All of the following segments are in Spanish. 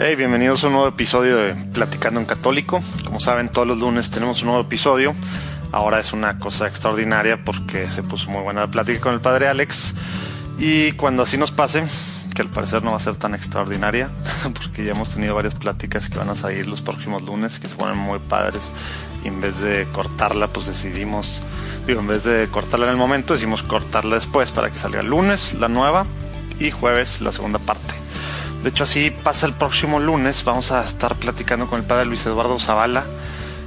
Hey, bienvenidos a un nuevo episodio de Platicando en Católico. Como saben, todos los lunes tenemos un nuevo episodio. Ahora es una cosa extraordinaria porque se puso muy buena la plática con el padre Alex. Y cuando así nos pase, que al parecer no va a ser tan extraordinaria, porque ya hemos tenido varias pláticas que van a salir los próximos lunes, que se ponen muy padres. Y en vez de cortarla, pues decidimos, digo, en vez de cortarla en el momento, decidimos cortarla después para que salga el lunes la nueva y jueves la segunda parte. De hecho, así pasa el próximo lunes. Vamos a estar platicando con el padre Luis Eduardo Zavala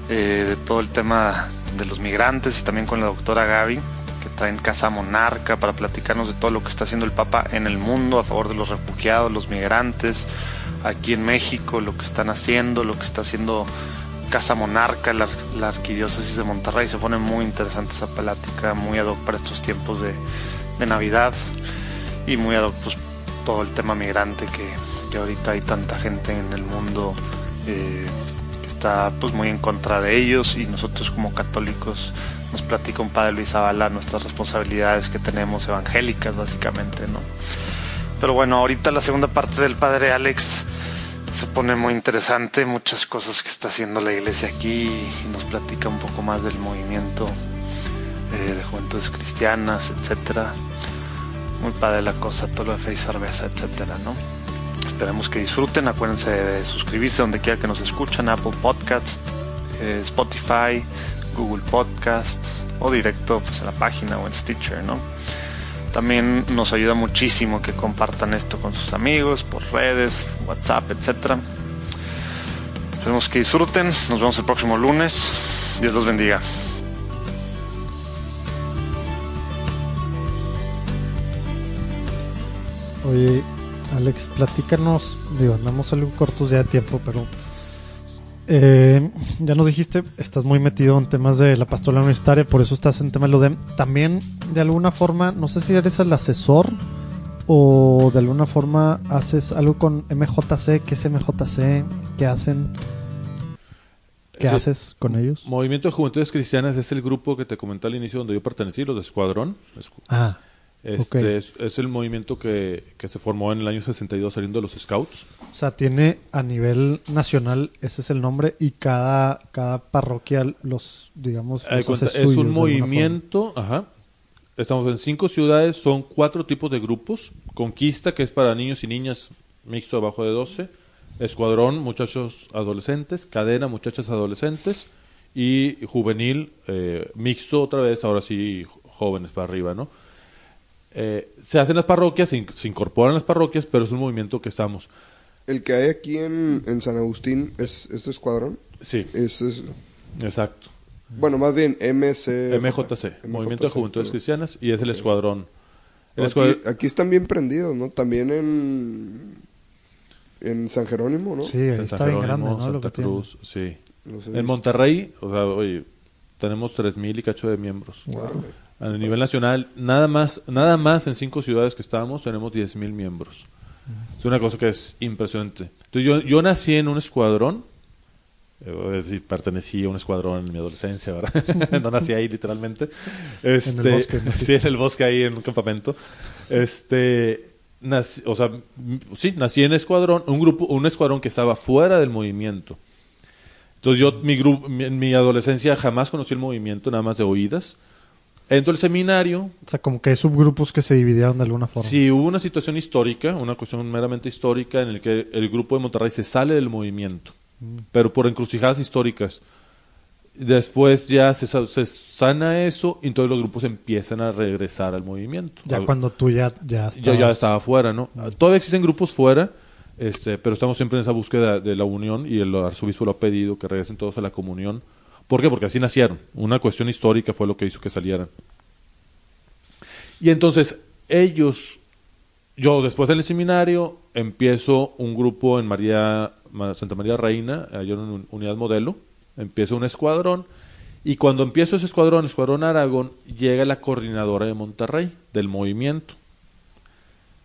eh, de todo el tema de los migrantes y también con la doctora Gaby, que traen Casa Monarca para platicarnos de todo lo que está haciendo el Papa en el mundo a favor de los refugiados, los migrantes, aquí en México, lo que están haciendo, lo que está haciendo Casa Monarca, la, arquidiócesis de Monterrey. Se pone muy interesante esa plática, muy ad hoc para estos tiempos de, de Navidad y muy ad hoc pues, todo el tema migrante que, que ahorita hay tanta gente en el mundo eh, que está pues muy en contra de ellos y nosotros como católicos nos platica un padre Luis Zavala nuestras responsabilidades que tenemos evangélicas básicamente no pero bueno ahorita la segunda parte del padre Alex se pone muy interesante muchas cosas que está haciendo la iglesia aquí y nos platica un poco más del movimiento eh, de juventudes cristianas etcétera muy padre la cosa, todo lo de fe y cerveza, etcétera, ¿no? Esperemos que disfruten, acuérdense de suscribirse donde quiera que nos escuchan, Apple Podcasts, eh, Spotify, Google Podcasts o directo pues en la página o en Stitcher, ¿no? También nos ayuda muchísimo que compartan esto con sus amigos, por redes, WhatsApp, etcétera. Esperemos que disfruten, nos vemos el próximo lunes. Dios los bendiga. Oye, Alex, platícanos, digo, andamos algo cortos ya de tiempo, pero eh, ya nos dijiste, estás muy metido en temas de la pastoral universitaria, por eso estás en tema de lo de... También, de alguna forma, no sé si eres el asesor o de alguna forma haces algo con MJC, ¿qué es MJC? ¿Qué hacen? ¿Qué Sí. haces con ellos? Movimiento de Juventudes Cristianas es el grupo que te comenté al inicio donde yo pertenecí, los de Escuadrón. Escu- Ah, Este es, es el movimiento que, que se formó en el año 62 saliendo de los Scouts. o sea, tiene a nivel nacional, ese es el nombre, y cada, cada parroquia los, digamos, Haz de los cuenta, hace es un movimiento, ajá. Estamos en cinco ciudades, son cuatro tipos de grupos. Conquista, que es para niños y niñas mixto abajo de 12. Escuadrón, muchachos adolescentes. Cadena, muchachas adolescentes. Y juvenil, eh, mixto otra vez, ahora sí jóvenes para arriba, ¿no? Eh, se hacen las parroquias, se, in- se incorporan las parroquias, pero es un movimiento que estamos. El que hay aquí en, en San Agustín es este escuadrón. Sí, Es, es- exacto. bueno, más bien MC. MJC, Movimiento de Juventudes perdón. Cristianas, y es el escuadrón. El Aquí, están bien prendidos, ¿no? También en. En San Jerónimo, ¿no? Sí, ahí San está bien Jerónimo, grande, ¿no? Lo Santa que tiene. Cruz, sí. No sé, En Monterrey, o sea, oye, tenemos 3.000 y cacho de miembros. A nivel nacional, nada más, nada más en cinco ciudades que estamos, tenemos 10.000 miembros. Es una cosa que es impresionante. Entonces, yo, yo nací en un escuadrón, eh, voy a decir, pertenecí a un escuadrón en mi adolescencia, ¿verdad? no nací ahí literalmente. Este, bosque, ¿no? Sí, en el bosque ahí en un campamento. Este, nací- o sea, sí, nací en escuadrón, un grupo, un escuadrón que estaba fuera del movimiento. Entonces yo, mi grupo, mi- en mi adolescencia jamás conocí el movimiento, nada más de oídas. Entro al seminario, O sea, como que hay subgrupos que se dividieron de alguna forma. si hubo una situación histórica, una cuestión meramente histórica, en la que el grupo de Monterrey se sale del movimiento, Mm. pero por encrucijadas históricas. Después ya se, se sana eso y entonces los grupos empiezan a regresar al movimiento. Ya cuando tú ya, ya yo ya estabas- estaba fuera, ¿no? Todavía existen grupos fuera, este, pero estamos siempre en esa búsqueda de la unión y el arzobispo lo ha pedido que regresen todos a la comunión. ¿Por qué? Porque así nacieron. Una cuestión histórica fue lo que hizo que salieran. Y entonces ellos, yo después del seminario empiezo un grupo en María Ma- Santa María Reina, allá en un- Unidad Modelo, empiezo un escuadrón y cuando empiezo ese escuadrón, el escuadrón Aragón, llega la coordinadora de Monterrey del movimiento.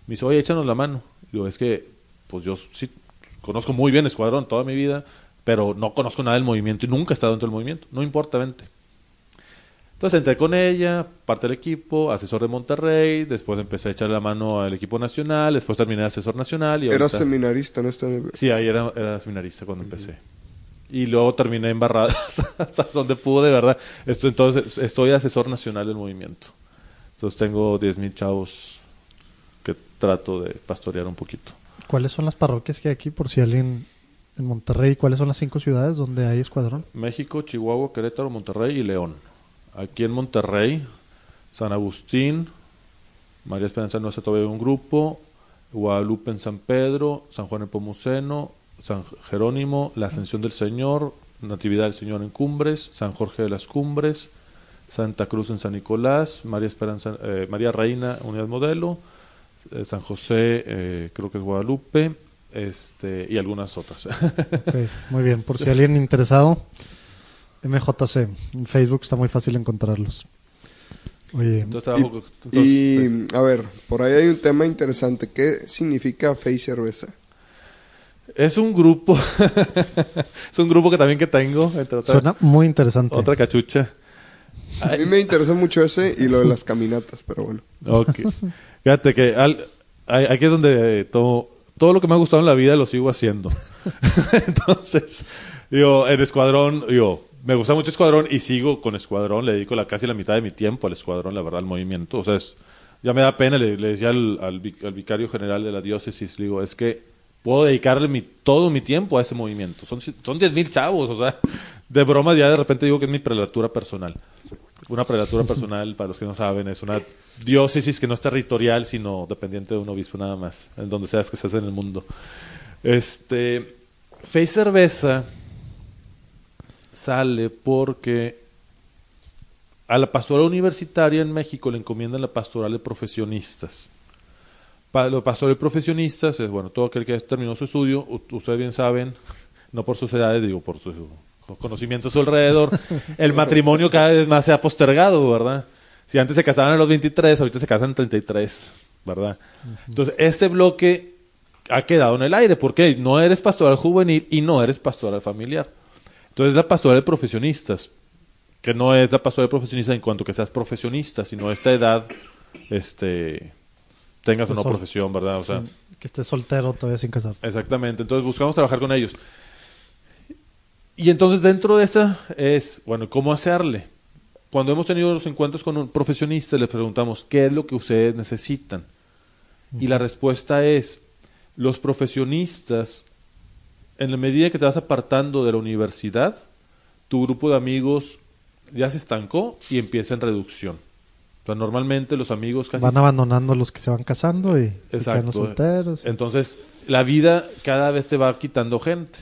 Me dice, oye, échanos la mano. Digo, es que, pues yo sí conozco muy bien Escuadrón toda mi vida, pero no conozco nada del movimiento y nunca he estado dentro del movimiento. No importa, vente. Entonces entré con ella, parte del equipo, asesor de Monterrey, después empecé a echarle la mano al equipo nacional, después terminé de asesor nacional y Eras ahorita- seminarista en este... Sí, ahí era, era seminarista cuando empecé. Y luego terminé en Barradas, hasta donde pude, de verdad. Esto, entonces, estoy asesor nacional del movimiento. Entonces tengo 10.000 chavos que trato de pastorear un poquito. ¿Cuáles son las parroquias que hay aquí por si alguien en Monterrey? ¿Cuáles son las cinco ciudades donde hay escuadrón? México, Chihuahua, Querétaro, Monterrey y León. Aquí en Monterrey, San Agustín, María Esperanza no hace todavía un grupo, Guadalupe en San Pedro, San Juan en Pomuceno, San Jerónimo, la Ascensión del Señor, Natividad del Señor en Cumbres, San Jorge de las Cumbres, Santa Cruz en San Nicolás, María Esperanza, eh, María Reina, Unidad Modelo, eh, San José, eh, creo que es Guadalupe, este, y algunas otras. Muy bien. Por si alguien interesado, MJC. En Facebook está muy fácil encontrarlos. Oye, Entonces, con- entonces, pues, Y, a ver, por ahí hay un tema interesante. ¿Qué significa y cerveza? Es un grupo, es un grupo que también que tengo, entre suena muy interesante. otra cachucha. A mí me interesa mucho ese y lo de las caminatas, pero bueno. Ok. Fíjate que al- aquí es donde todo, todo lo que me ha gustado en la vida lo sigo haciendo. Entonces, digo, en Escuadrón, digo, me gusta mucho Escuadrón y sigo con Escuadrón, le dedico la, casi la mitad de mi tiempo al Escuadrón, la verdad, al movimiento. O sea, es- ya me da pena, le, le decía al, al vic- al vicario general de la diócesis, le digo, es que puedo dedicarle mi, todo mi tiempo a ese movimiento. Son, son 10 mil chavos, o sea, de broma ya de repente digo que es mi prelatura personal. Una prelatura personal, para los que no saben, es una diócesis que no es territorial, sino dependiente de un obispo nada más, en donde seas que seas en el mundo. Este, Fe y Cerveza sale porque a la pastoral universitaria en México le encomiendan la pastoral de profesionistas. Pa- lo pastoral de profesionistas es, bueno, todo aquel que terminó su estudio, ustedes bien saben, no por sus edades, digo, por su conocimiento a su alrededor, el matrimonio cada vez más se ha postergado, ¿verdad? Si antes se casaban a los 23, ahorita se casan a 33, ¿verdad? Entonces, este bloque ha quedado en el aire, porque no eres pastoral juvenil y no eres pastoral familiar. Entonces, la pastoral de profesionistas, que no es la pastoral de profesionistas en cuanto que seas profesionista, sino a esta edad, este, tengas Pues una sol- profesión, ¿verdad? O sea, Que estés soltero todavía sin casar. Exactamente, entonces buscamos trabajar con ellos. Y entonces dentro de esta es, bueno, ¿cómo hacerle? Cuando hemos tenido los encuentros con un profesionista, les preguntamos, ¿qué es lo que ustedes necesitan? Y la respuesta es, los profesionistas, en la medida que te vas apartando de la universidad, tu grupo de amigos ya se estancó y empieza en reducción. O sea, normalmente los amigos casi Van abandonando a los que se van casando y se Exacto. quedan los solteros. Entonces, la vida cada vez te va quitando gente.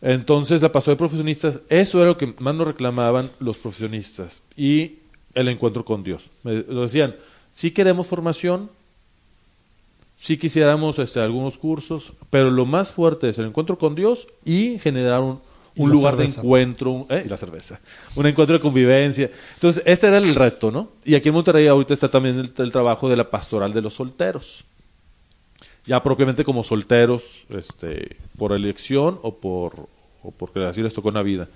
Entonces, la pasó de profesionistas, eso era lo que más nos reclamaban los profesionistas. Y el encuentro con Dios. Me lo decían, sí queremos formación, sí quisiéramos este, algunos cursos, pero lo más fuerte es el encuentro con Dios y generar un, lugar cerveza. de encuentro, eh, y la cerveza, un encuentro de convivencia. Entonces, este era el reto, ¿no? Y aquí en Monterrey ahorita está también el, el trabajo de la pastoral de los solteros. Ya propiamente como solteros, este, por elección o por o porque así les tocó una vida.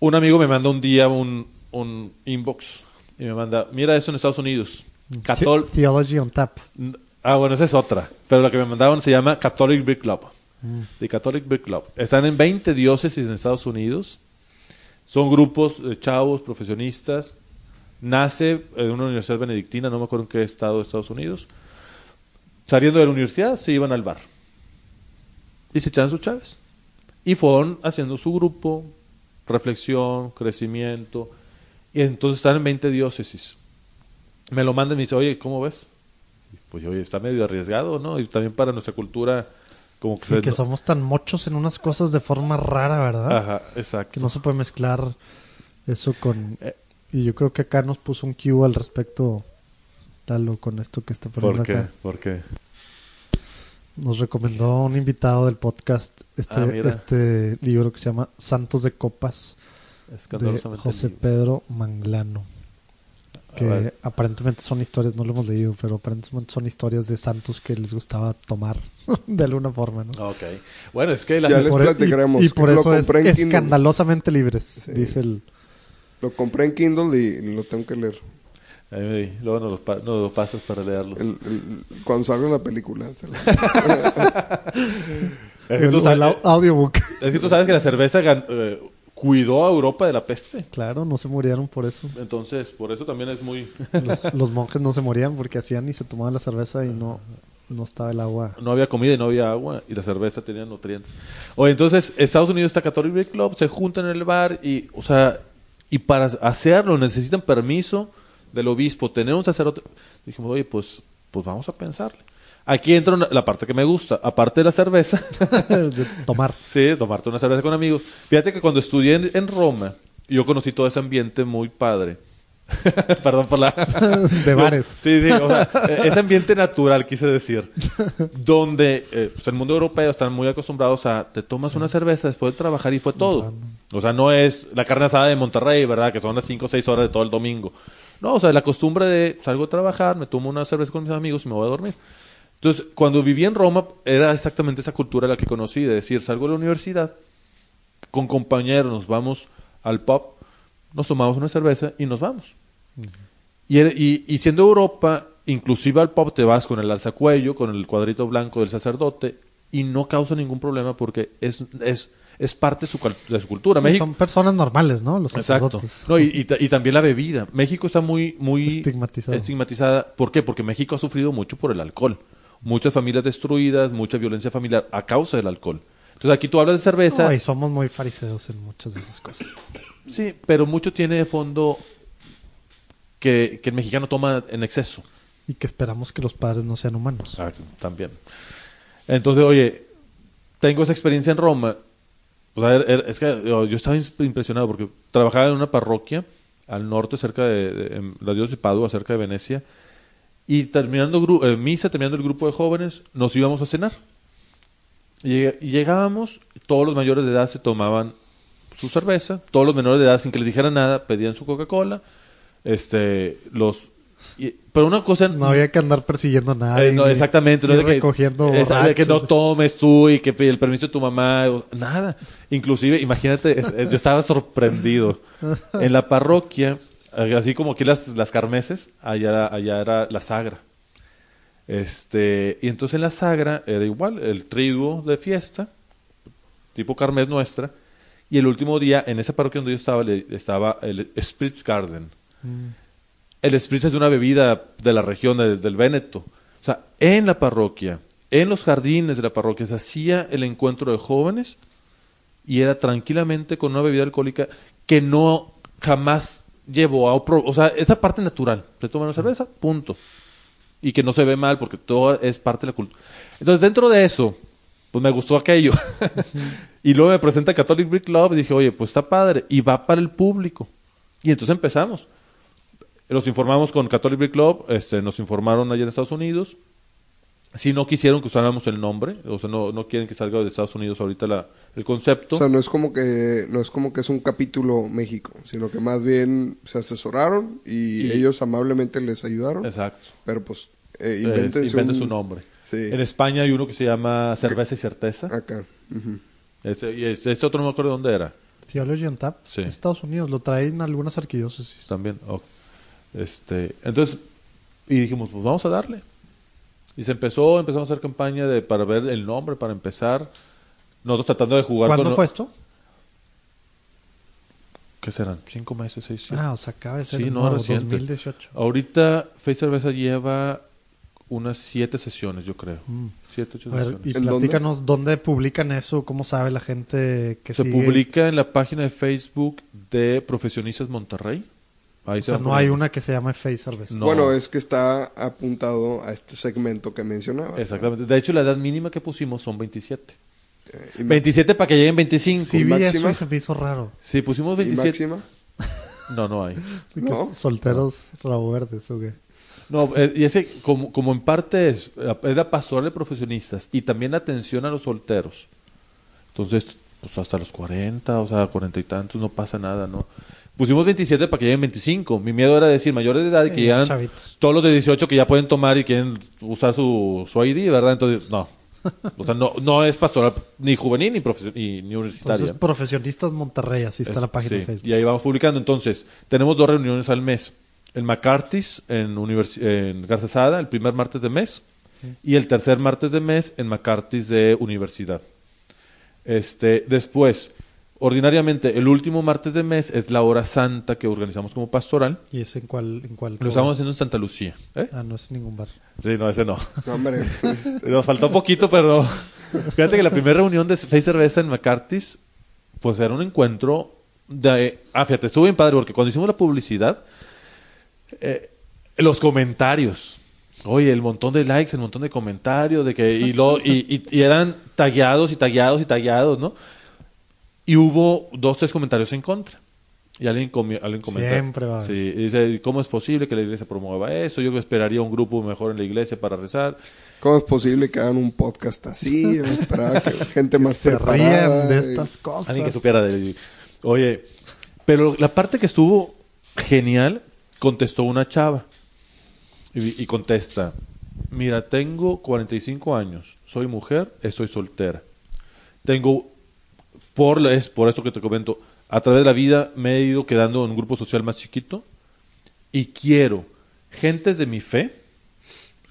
Un amigo me manda un día un, un inbox y me manda, mira eso en Estados Unidos. Catol The- Theology on Tap. Ah, bueno, esa es otra. Pero la que me mandaban se llama Catholic Book Club. The Catholic Book Club. Están en 20 diócesis en Estados Unidos. Son grupos de chavos, profesionistas. Nace en una universidad benedictina, no me acuerdo en qué estado de Estados Unidos. Saliendo de la universidad, se iban al bar. Y se echaban sus chaves. Y fueron haciendo su grupo, reflexión, crecimiento. Y entonces están en 20 diócesis. Me lo mandan y me dice, oye, ¿cómo ves? Pues oye, está medio arriesgado, ¿no? Y también para nuestra cultura, como que... Sí, se- que somos tan mochos en unas cosas de forma rara, ¿verdad? Ajá, exacto. Que no se puede mezclar eso con... Eh. Y yo creo que acá nos puso un cue al respecto, Lalo, con esto que está poniendo ¿Por qué? acá. ¿Por qué? Nos recomendó un invitado del podcast este, Ah, este libro que se llama Santos de Copas de José. Pedro Manglano. Que aparentemente son historias, no lo hemos leído, pero aparentemente son historias de santos que les gustaba tomar de alguna forma, ¿no? Ok. Bueno, es que la... Ya les Por- platicaremos. Y, y por Lo eso es compré en Kindle. escandalosamente libres, Sí. dice el... Lo compré en Kindle y lo tengo que leer. Ahí, luego nos lo, pa- nos lo pasas para leerlo. El- el- cuando salga la película. se lo- Es que, El, tú audiobook. es que tú sabes que la cerveza gan- eh, cuidó a Europa de la peste. Claro, no se murieron por eso. Entonces, por eso también es muy... Los, los monjes no se morían porque hacían y se tomaban la cerveza y no, no estaba el agua. no había comida y no había agua y la cerveza tenía nutrientes. Oye, entonces Estados Unidos está Catholic Club, se juntan en el bar y, o sea, y para hacerlo necesitan permiso del obispo, tener un sacerdote. Dijimos, oye, pues, pues vamos a pensarle. Aquí entra una- la parte que me gusta, aparte de la cerveza, de tomar. sí, tomarte una cerveza con amigos. Fíjate que cuando estudié en, en Roma, yo conocí todo ese ambiente muy padre. Perdón por la... De bares. Sí, sí, o sea, eh, ese ambiente natural, quise decir, donde eh, pues, el mundo europeo están muy acostumbrados a te tomas una cerveza después de trabajar y fue todo. O sea, no es la carne asada de Monterrey, ¿verdad? Que son las 5 o 6 horas de todo el domingo. No, o sea, la costumbre de salgo a trabajar, me tomo una cerveza con mis amigos y me voy a dormir. Entonces, cuando viví en Roma, era exactamente esa cultura la que conocí, de decir, salgo de la universidad, con compañeros nos vamos al pub, nos tomamos una cerveza y nos vamos. Y, era- y, y siendo Europa, inclusive al pub te vas con el alzacuello, con el cuadrito blanco del sacerdote, y no causa ningún problema porque es, es, es parte de su, cal- de su cultura. Sí, México, son personas normales, ¿no? Los Exacto. sacerdotes. No, y, y ta- y también la bebida. México está muy, muy estigmatizada. ¿Por qué? Porque México ha sufrido mucho por el alcohol. Muchas familias destruidas, mucha violencia familiar a causa del alcohol. Entonces aquí tú hablas de cerveza. No, y somos muy fariseos en muchas de esas cosas. Sí, pero mucho tiene de fondo que, que el mexicano toma en exceso. Y que esperamos que los padres no sean humanos. Ah, también. Entonces, oye, tengo esa experiencia en Roma. Pues, a ver, er- es que yo, estaba impresionado porque trabajaba en una parroquia al norte, cerca de, de- en la diócesis de Padua, cerca de Venecia. Y terminando gru- eh, misa, terminando el grupo de jóvenes, nos íbamos a cenar. Y, llegábamos, todos los mayores de edad se tomaban su cerveza, todos los menores de edad, sin que les dijeran nada, pedían su Coca-Cola. Este, los. y- pero una cosa. No había que andar persiguiendo nada. Eh, no, exactamente, no no de que, esa- de que no tomes tú y que pide el permiso de tu mamá, o- nada. Inclusive, imagínate, es- es- yo estaba sorprendido. En la parroquia, así como aquí las, las carmeses, allá, allá era la sagra. Este, y entonces en la sagra era igual, el triduo de fiesta, tipo carmes nuestra, y el último día, en esa parroquia donde yo estaba, le- estaba el Spritzgarden. El spritz es una bebida de la región de- del Véneto. O sea, en la parroquia, en los jardines de la parroquia, se hacía el encuentro de jóvenes y era tranquilamente con una bebida alcohólica que no jamás llevó a... pro- O sea, esa parte natural. Se toma una cerveza, punto. Y que no se ve mal porque todo es parte de la cultura. Entonces, dentro de eso, pues me gustó aquello. y luego me presenta Catholic Brick Club y dije, oye, pues está padre. Y va para el público. Y entonces empezamos. Los informamos con Catholic Beer Club, este, nos informaron allá en Estados Unidos. Si no quisieron que usáramos el nombre, o sea, no, no quieren que salga de Estados Unidos ahorita la, el concepto. O sea, no es como que no es como que es un capítulo México, sino que más bien se asesoraron y, Y- ellos amablemente les ayudaron. Exacto. Pero pues eh, Eh, invéntense inventen un- su nombre. Sí. En España hay uno que se llama Cerveza y Certeza. Acá. Ese, y ese, ese otro no me acuerdo dónde era. Theology on Tap. Sí. Estados Unidos. Lo traen algunas arquidiócesis. También. ok. Este, entonces, y dijimos, pues vamos a darle. Y se empezó, empezamos a hacer campaña de, para ver el nombre, para empezar. Nosotros tratando de jugar ¿Cuándo con... fue esto? ¿Qué serán? ¿Cinco meses? ¿Seis? siete? Ah, o sea, acaba de ser Sí, no, nuevo, reciente. 2018. Ahorita Face Cerveza lleva unas siete sesiones, yo creo. Siete, ocho Mm. A ver, sesiones. y platícanos dónde? publican eso, cómo sabe la gente que Se sigue? publica en la página de Facebook de Profesionistas Monterrey. Ahí O se sea, no hay una que se llame Face Cerveza. No. Bueno, es que está apuntado a este segmento que mencionabas. Exactamente. De hecho, la edad mínima que pusimos son 27. Eh, y, 27 para que lleguen 25. Sí, vi eso y se me hizo raro. Sí, pusimos ¿Y 27. máxima? No, no hay. No. Solteros rabo verdes, ¿o qué? No, eh, y ese, como, como en parte es, la pastoral de profesionistas y también la atención a los solteros. Entonces, pues hasta los 40, o sea, 40 y tantos, no pasa nada, ¿no? Pusimos 27 para que lleguen 25. Mi miedo era decir mayores de edad y que llegan chavitos. todos los de 18 que ya pueden tomar y quieren usar su, su ID, ¿verdad? Entonces, no. O sea, no, no es pastoral ni juvenil ni, ni, ni universitaria. Entonces, Profesionistas Monterrey, así está Es- la página de Facebook. Y ahí vamos publicando. Entonces, tenemos dos reuniones al mes. En McCarthy's, en, universi- en el primer martes de mes. Y el tercer martes de mes en McCarthy's de universidad. Este, después, ordinariamente, el último martes de mes es la hora santa que organizamos como pastoral. ¿Y es en cuál? En cuál Lo estamos haciendo en Santa Lucía. ¿eh? Ah, no es ningún bar. Sí, no, ese no. No, hombre, este, Nos faltó poquito, pero fíjate que la primera reunión de Face Cerveza en McCarthy's, pues era un encuentro de... Ah, fíjate, estuvo bien padre porque cuando hicimos la publicidad, eh, los comentarios, oye, el montón de likes, el montón de comentarios, de que y, lo, y, y- y eran tagueados y tagueados y tagueados, ¿no? Y hubo dos, tres comentarios en contra. Y alguien, comi- alguien comentó. Siempre va. Sí, y dice, ¿cómo es posible que la iglesia promueva eso? Yo esperaría un grupo mejor en la iglesia para rezar. ¿cómo es posible que hagan un podcast así? Yo esperaba que gente más Se preparada. de y- estas cosas. Alguien que supiera de... Oye, pero la parte que estuvo genial, contestó una chava. Y, y contesta, mira, tengo 45 años, soy mujer, estoy soltera. Tengo, por, es por eso que te comento, a través de la vida me he ido quedando en un grupo social más chiquito y quiero gentes de mi fe,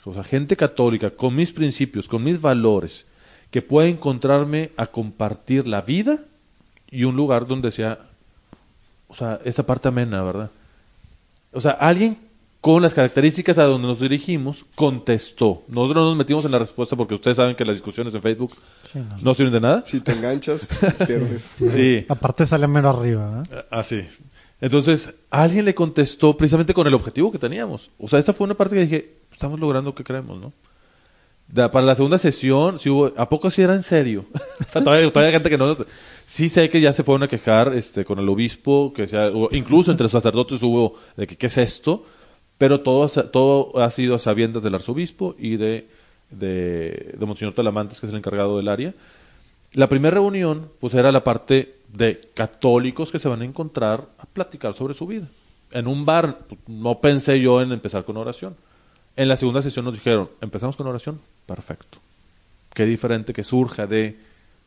o sea, gente católica, con mis principios, con mis valores, que pueda encontrarme a compartir la vida y un lugar donde sea, o sea, esa parte amena, ¿verdad? O sea, alguien con las características a donde nos dirigimos contestó. Nosotros no nos metimos en la respuesta porque ustedes saben que las discusiones en Facebook Sí, no. no sirven de nada. Si te enganchas, pierdes. Sí, Aparte sale mero arriba, ¿eh? así. Entonces, alguien le contestó precisamente con el objetivo que teníamos. O sea, esa fue una parte que dije, estamos logrando que creemos, ¿no? Da- para la segunda sesión, sí hubo, ¿a poco sí era en serio? o sea, todavía, todavía hay gente que no... Sí sé que ya se fueron a quejar este, con el obispo, que sea, o incluso entre los sacerdotes hubo de que qué es esto, pero todo, todo ha sido a sabiendas del arzobispo y de, de, de Monseñor Talamantes, que es el encargado del área. La primera reunión, pues era la parte de católicos que se van a encontrar a platicar sobre su vida. En un bar, pues, no pensé yo en empezar con oración. En la segunda sesión nos dijeron, empezamos con oración, perfecto. Qué diferente que surja de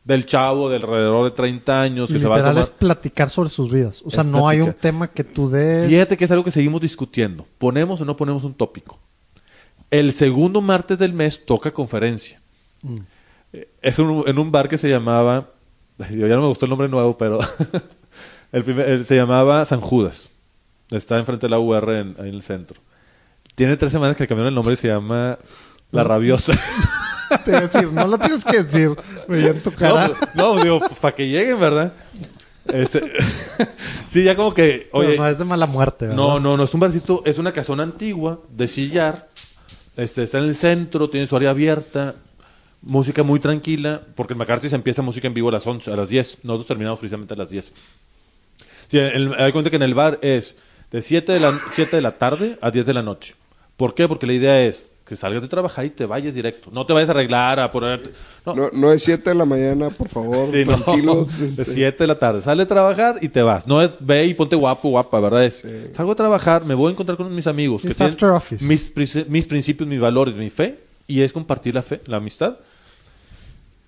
del chavo de alrededor de 30 años que se va a Literal tomar... es platicar sobre sus vidas. O sea, Es no hay un tema que tú des... Fíjate que es algo que seguimos discutiendo. ¿Ponemos o no ponemos un tópico? El segundo martes del mes toca conferencia. Mm. Eh, Es un- en un bar que se llamaba, yo ya no me gustó el nombre nuevo, pero el primer- el- se llamaba San Judas. Está enfrente de la UR en, en el centro. Tiene tres semanas que le cambiaron el nombre y se llama La Rabiosa. Te iba a decir, no lo tienes que decir. Veía en tu cara. pues, no, digo, para que lleguen, ¿verdad? Este, sí, ya como que, Pero oye, no es de mala muerte, ¿verdad? No, no, no, es un barcito, es una casona antigua de sillar. Este, está en el centro, tiene su área abierta, música muy tranquila, porque en McCarthy se empieza música en vivo a las 11, a las 10. Nosotros terminamos precisamente a las 10. Sí, el, hay cuenta que en el bar es de 7 de, la, 7 de la tarde a 10 de la noche. ¿Por qué? Porque la idea es que salgas de trabajar y te vayas directo. No te vayas a arreglar, a ponerte... No, No, no es 7 de la mañana, por favor, Sí, no. tranquilos. De este, 7 de la tarde. Sale a trabajar y te vas. No es ve y ponte guapo, guapa, ¿verdad? Es, Salgo a trabajar, me voy a encontrar con mis amigos. Sí, que es tienen after office. Mis, mis principios, mis valores, mi fe. Y es compartir la fe, la amistad.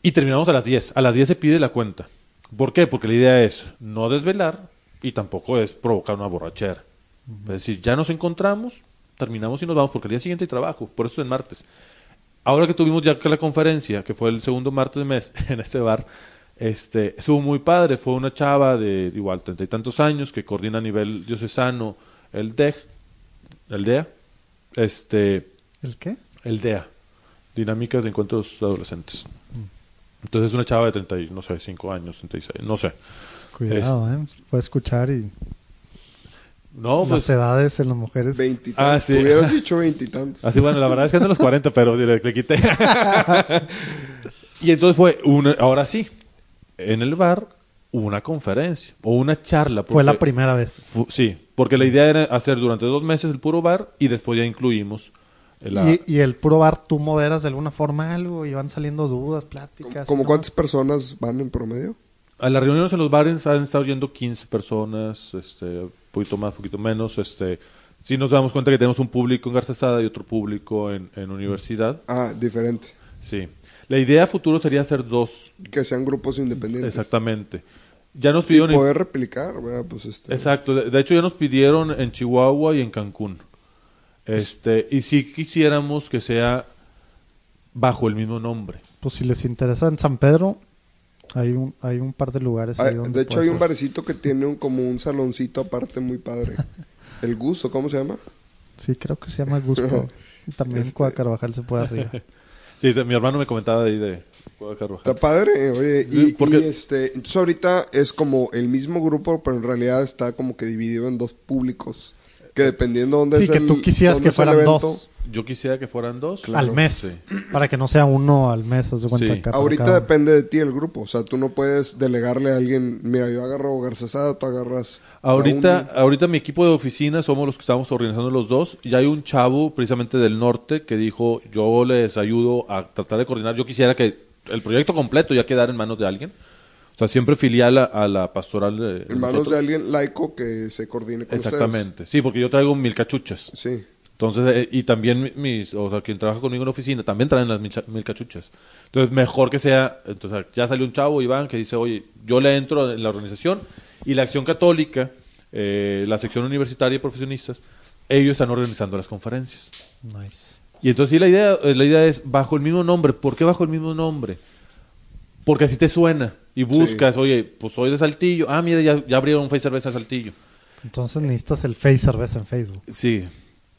Y terminamos a las 10. A las 10 se pide la cuenta. ¿Por qué? Porque la idea es no desvelar y tampoco es provocar una borrachera. Es decir, ya nos encontramos, terminamos y nos vamos porque el día siguiente hay trabajo. Por eso es el martes. Ahora que tuvimos ya la conferencia, que fue el segundo martes de mes en este bar, este, estuvo muy padre. Fue una chava de igual treinta y tantos años que coordina a nivel diocesano el DEG, el DEA, este, ¿El qué? el DEA, Dinámicas de Encuentros de Adolescentes. Entonces es una chava de 30, y, no sé, 5 años, 36, no sé. Cuidado, ¿eh? Puede escuchar y No, pues, las edades en las mujeres. Veintitantos. Ah, sí. Hubieras dicho veintitantos. Así, bueno, la verdad es que ando los 40, pero le, le quité. y entonces fue, una, ahora sí, en el bar, una conferencia o una charla. Fue la primera vez. fu- Sí, porque la idea era hacer durante dos meses el puro bar y después ya incluimos la... Y, y el puro bar, ¿tú moderas de alguna forma algo? Y van saliendo dudas, pláticas. ¿Como ¿no? cuántas personas van en promedio? A las reuniones en los bares han estado yendo 15 personas, este, poquito más, un poquito menos. Este, sí nos damos cuenta que tenemos un público en Garza Sada y otro público en, en universidad. Ah, diferente. Sí. La idea futuro sería hacer dos, Que sean grupos independientes. exactamente. Ya nos Y pidieron... poder replicar, ¿verdad? Pues este... Exacto, de, de hecho ya nos pidieron en Chihuahua y en Cancún. Este, y si quisiéramos que sea bajo el mismo nombre. Pues si les interesa en San Pedro, hay un, hay un par de lugares. ahí Hay- donde de hecho, hay un barecito que tiene un, como un saloncito aparte muy padre. El Gusto, ¿cómo se llama? Sí, creo que se llama Gusto. También Este- Carvajal se puede arriba. Sí, mi hermano me comentaba ahí de Cuadra Carvajal. Está padre, oye. Sí, Y, porque- y, este, entonces ahorita es como el mismo grupo, pero en realidad está como que dividido en dos públicos. Que dependiendo dónde Sí, es que el- tú quisieras que fueran evento, dos. Yo quisiera que fueran dos. al mes. Sí. Para que no sea uno al mes, haz de cuenta Sí. Ahorita cada depende de ti el grupo. O sea, tú no puedes delegarle a alguien. Mira, yo agarro Garcesada, tú agarras. Ahorita, Gauni". ahorita mi equipo de oficina somos los que estamos organizando los dos. Y hay un chavo precisamente del norte que dijo, yo les ayudo a tratar de coordinar. Yo quisiera que el proyecto completo ya quedara en manos de alguien. O sea, siempre filial a, a la pastoral de En manos nosotros. de alguien laico que se coordine con Exactamente. Sí, porque yo traigo mil cachuchas. Sí. Entonces, eh, y también mi- mis, o sea, quien trabaja conmigo en la oficina, también traen las mil, cha- mil cachuchas. Entonces, mejor que sea, entonces, ya salió un chavo, Iván, que dice, oye, yo le entro en la organización y la Acción Católica, eh, la sección universitaria y profesionistas, ellos están organizando las conferencias. Nice. Y entonces sí, la idea, eh, la idea es bajo el mismo nombre. ¿Por qué bajo el mismo nombre? Porque así te suena. Y buscas, oye, pues soy de Saltillo. Ah, mira, ya, ya abrieron un Face Cerveza Saltillo. Entonces necesitas el Face Cerveza en Facebook. Sí,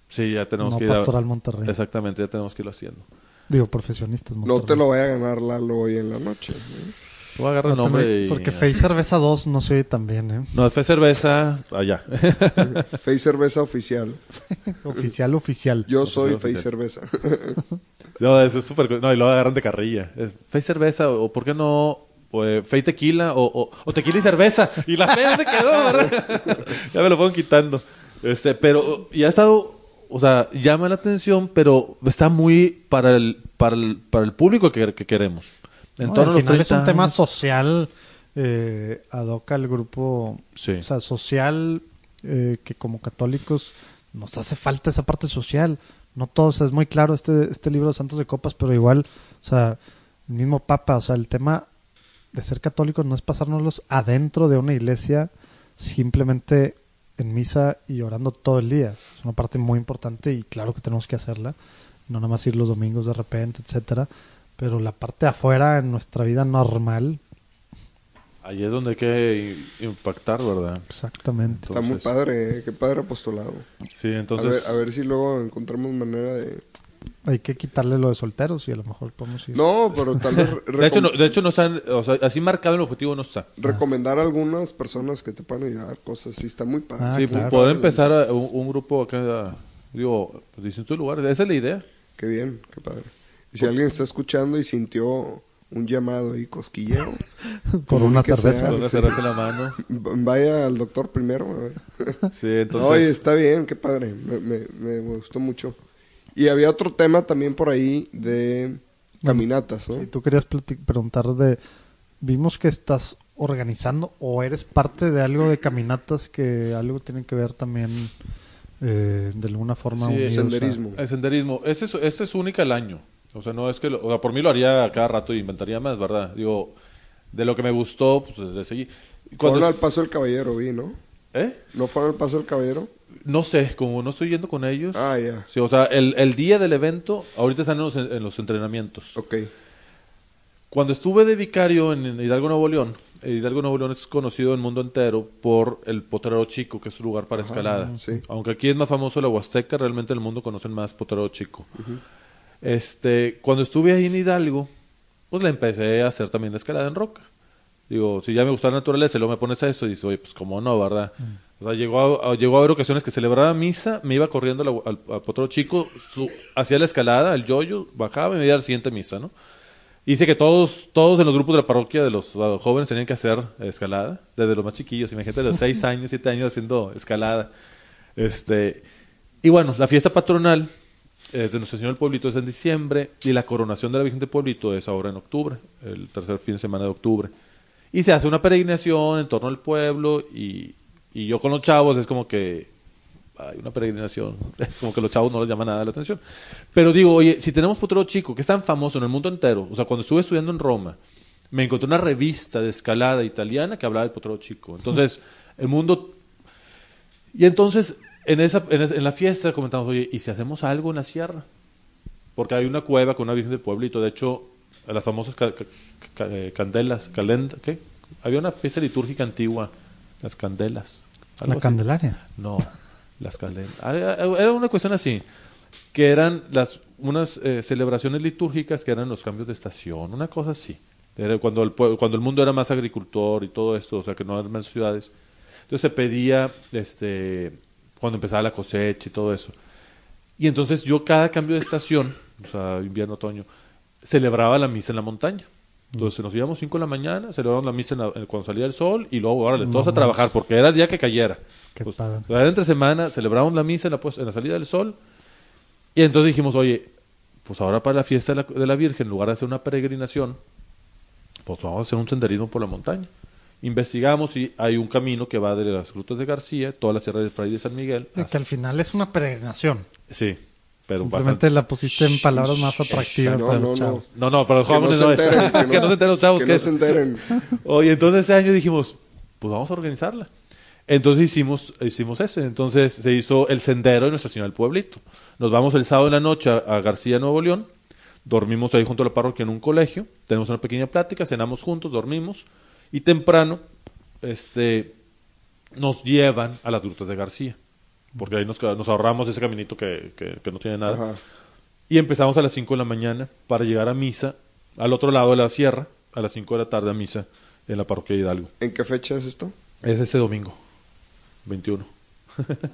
sí, ya tenemos No que ir a- Pastoral Monterrey. Exactamente, ya tenemos que irlo haciendo. Digo, profesionistas No Monterrey. te lo vaya a ganar Lalo hoy en la noche. ¿eh? Voy a agarrar No el nombre te- y... Porque Face Cerveza 2 no se oye tan bien, ¿eh? No, fue cerveza allá. Face Cerveza Oficial. Oficial, oficial. Yo soy Face Cerveza. no, eso es súper... co- No, y lo agarran de carrilla. Es, Fe cerveza, o ¿por qué no...? O, eh, fe y tequila, o, o, o tequila y cerveza. Y la fe ¿dónde quedó, ¿verdad? ya me lo fueron quitando. Este, pero... Y ha estado... O sea, llama la atención, pero está muy para el, para el, para el público que, que queremos. En No, torno a al los final es 30 un tema social eh, ad hoc al grupo, Sí. o sea, social eh, que como católicos nos hace falta esa parte social. No todos, es muy claro este, este libro de Santos de Copas, pero igual, o sea, el mismo Papa, o sea, el tema de ser católicos no es pasárnoslos adentro de una iglesia simplemente en misa y orando todo el día. Es una parte muy importante y claro que tenemos que hacerla. No nada más ir los domingos de repente, etcétera. Pero la parte de afuera en nuestra vida normal, Ahí es donde hay que impactar, ¿verdad? exactamente. Está muy padre, ¿eh? qué padre apostolado. Sí, A, ver, entonces... a ver si luego encontramos manera de... Hay que quitarle lo de solteros y a lo mejor podemos ir. No, pero tal vez De hecho, no, de hecho no están, o sea, así marcado el objetivo no está. recomendar a algunas personas que te puedan ayudar, cosas así, está muy padre. Ah, sí, claro. poder empezar a- un, un grupo acá, a- digo, pues, distintos lugares. Esa es la idea. Qué bien, qué padre. Y si alguien está escuchando y sintió un llamado y cosquilleo, por una cerveza. sea. Con una cerveza en la mano. vaya al doctor primero. a ver. Sí, entonces... Oye, está bien, qué padre. Me, me- me gustó mucho. Y había otro tema también por ahí de caminatas, ¿no? Sí, tú querías preguntar de... Vimos que estás organizando o eres parte de algo de caminatas que algo tiene que ver también eh, de alguna forma Sí, unidos senderismo. El senderismo. Ese es, ese es única al año. O sea, no es que... lo- o sea, por mí lo haría a cada rato y inventaría más, ¿verdad? Digo, de lo que me gustó, pues desde seguí. Cuando... Fueron al Paso del Caballero, vi, ¿no? ¿Eh? ¿No fueron al Paso del Caballero? No sé, como no estoy yendo con ellos. Ah, ya. Sí, o sea, el, el día del evento, ahorita están en los, en los entrenamientos. Ok. Cuando estuve de vicario en Hidalgo, Nuevo León, eh, Hidalgo, Nuevo León es conocido en el mundo entero por el Potrero Chico, que es un lugar para escalada. sí. Aunque aquí es más famoso la Huasteca, realmente en el mundo conocen más Potrero Chico. este, cuando estuve ahí en Hidalgo, pues le empecé a hacer también la escalada en roca. Digo, si ya me gusta la naturaleza y luego me pones eso, y dices, oye, pues cómo no, ¿verdad? O sea, llegó a, a- llegó a haber ocasiones que celebraba misa, me iba corriendo la- al, al Potrero Chico, hacía la escalada, el yoyo, bajaba y me iba a la siguiente misa, ¿no? Hice que todos, todos en los grupos de la parroquia de los uh, jóvenes tenían que hacer escalada, desde los más chiquillos, imagínate, de los 6 años, 7 años haciendo escalada. Este, y bueno, la fiesta patronal eh, de Nuestra Señora del Pueblito es en diciembre y la coronación de la Virgen del Pueblito es ahora en octubre, el tercer fin de semana de octubre. Y se hace una peregrinación en torno al pueblo y, y yo con los chavos es como que hay una peregrinación, como que los chavos no les llama nada la atención. Pero digo, oye, si tenemos Potrero Chico, que es tan famoso en el mundo entero, o sea, cuando estuve estudiando en Roma, me encontré una revista de escalada italiana que hablaba del Potrero Chico. Entonces, el mundo... Y entonces, en, esa, en, esa- en la fiesta comentamos, oye, ¿y si hacemos algo en la sierra? Porque hay una cueva con una virgen del pueblito. De hecho, las famosas ca- ca- ca- eh, candelas, calend ¿qué? Había una fiesta litúrgica antigua, las candelas. La así. Candelaria. No, las candelas. Era una cuestión así, que eran las unas eh, celebraciones litúrgicas que eran los cambios de estación, una cosa así. Era cuando el, cuando el mundo era más agricultor y todo esto, o sea, que no eran más ciudades. Entonces se pedía, este, cuando empezaba la cosecha y todo eso. Y entonces yo cada cambio de estación, o sea, invierno, otoño, celebraba la misa en la montaña. Entonces nos íbamos 5 de la mañana, celebramos la misa en la- cuando salía el sol y luego, órale, todos a trabajar, porque era el día que cayera. Qué Pues, padre. entre semana, celebramos la misa en la, pues- en la salida del sol y entonces dijimos, oye, pues ahora para la fiesta de la, de la Virgen, en lugar de hacer una peregrinación, pues vamos a hacer un senderismo por la montaña. Investigamos y hay un camino que va de las grutas de García, toda la Sierra del Fray de San Miguel. Que hasta- al final es una peregrinación. Sí, pero Simplemente bastante. la pusiste en palabras más atractivas No, para no, los no. chavos. No, no, para los jóvenes no, es. que, no se enteren los chavos que que no es. se enteren. Oye, entonces ese año dijimos, pues vamos a organizarla. Entonces hicimos, hicimos ese. Entonces se hizo el sendero de Nuestra Señora del Pueblito. Nos vamos el sábado en la noche a, a García, Nuevo León. Dormimos ahí junto a la parroquia en un colegio. Tenemos una pequeña plática, cenamos juntos, dormimos. Y temprano este, nos llevan a las grutas de García. Porque ahí nos, nos ahorramos ese caminito que, que- que no tiene nada. Ajá. Y empezamos a las 5 de la mañana para llegar a misa al otro lado de la sierra, a las 5 de la tarde a misa en la parroquia de Hidalgo. ¿En qué fecha es esto? Es ese domingo, 21.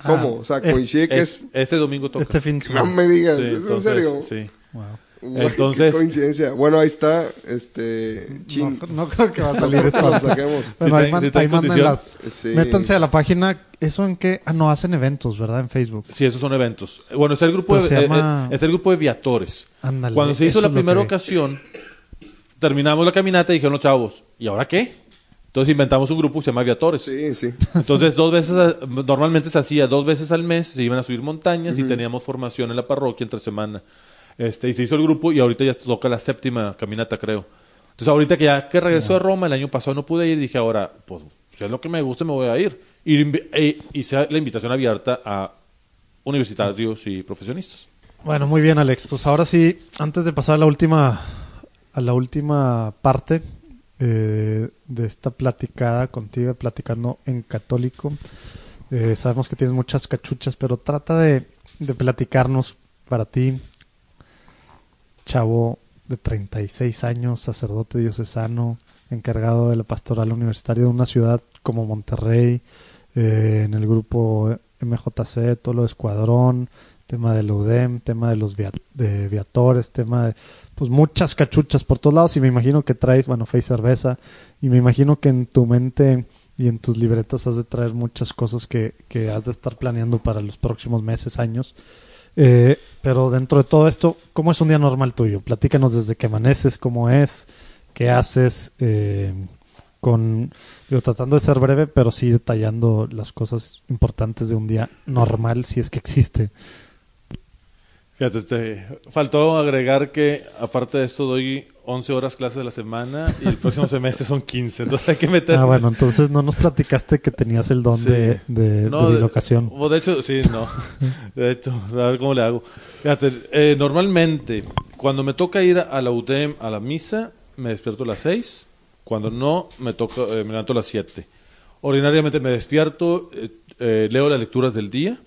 ¿Cómo? O sea, es- coincide que es... Es, este domingo toca. Este fin de No semana. me digas, Sí, ¿es en entonces, serio? Sí. Wow. Entonces- qué coincidencia. Bueno, ahí está, este... Chin. No, no creo que va a salir Lo esto. saquemos. Bueno, ahí, man- ahí manden condición. las- Sí. Métanse a la página. ¿Eso en qué? Ah, no, hacen eventos, ¿verdad? En Facebook. Sí, esos son eventos. Bueno, está el grupo, de, eh, llama- eh, está el grupo de viatores. Ándale, Cuando se hizo la lo primera que- ocasión, terminamos la caminata y dijeron los chavos, ¿y ahora qué? Entonces inventamos un grupo que se llama Viatores. Sí, sí. Entonces, dos veces, a- normalmente se hacía dos veces al mes, se iban a subir montañas y teníamos formación en la parroquia entre semana. Este, y se hizo el grupo y ahorita ya toca la séptima caminata, creo. Entonces, ahorita que ya que regresó de Roma, el año pasado no pude ir, dije ahora, pues, si es lo que me gusta, me voy a ir. Y e- hice la invitación abierta a universitarios y profesionistas. Bueno, muy bien, Alex. Pues ahora sí, antes de pasar a la última, a la última parte eh, de esta platicada contigo, platicando en católico, eh, sabemos que tienes muchas cachuchas, pero trata de platicarnos para ti, chavo de 36 años, sacerdote diocesano, encargado de la pastoral universitaria de una ciudad como Monterrey, eh, en el grupo MJC, todo lo de Escuadrón, tema del UDEM, tema de los via- de viatores, tema de pues muchas cachuchas por todos lados y me imagino que traes, bueno, y cerveza y me imagino que en tu mente y en tus libretas has de traer muchas cosas que, que has de estar planeando para los próximos meses, años. Eh, pero dentro de todo esto, ¿cómo es un día normal tuyo? Platícanos desde que amaneces, cómo es, qué haces, eh, con, digo, tratando de ser breve, pero sí detallando las cosas importantes de un día normal, si es que existe. Fíjate, este, faltó agregar que aparte de esto doy 11 horas clases de la semana y el próximo semestre son 15, entonces hay que meter... Ah, bueno, entonces no nos platicaste que tenías el don Sí. de, de, No, de bilocación. o de hecho, sí, no. De hecho, a ver cómo le hago. Fíjate, eh, normalmente, cuando me toca ir a la UTEM a la misa, me despierto a las 6. Cuando no, me toca, eh, me levanto a las 7. Ordinariamente me despierto, eh, eh, leo las lecturas del día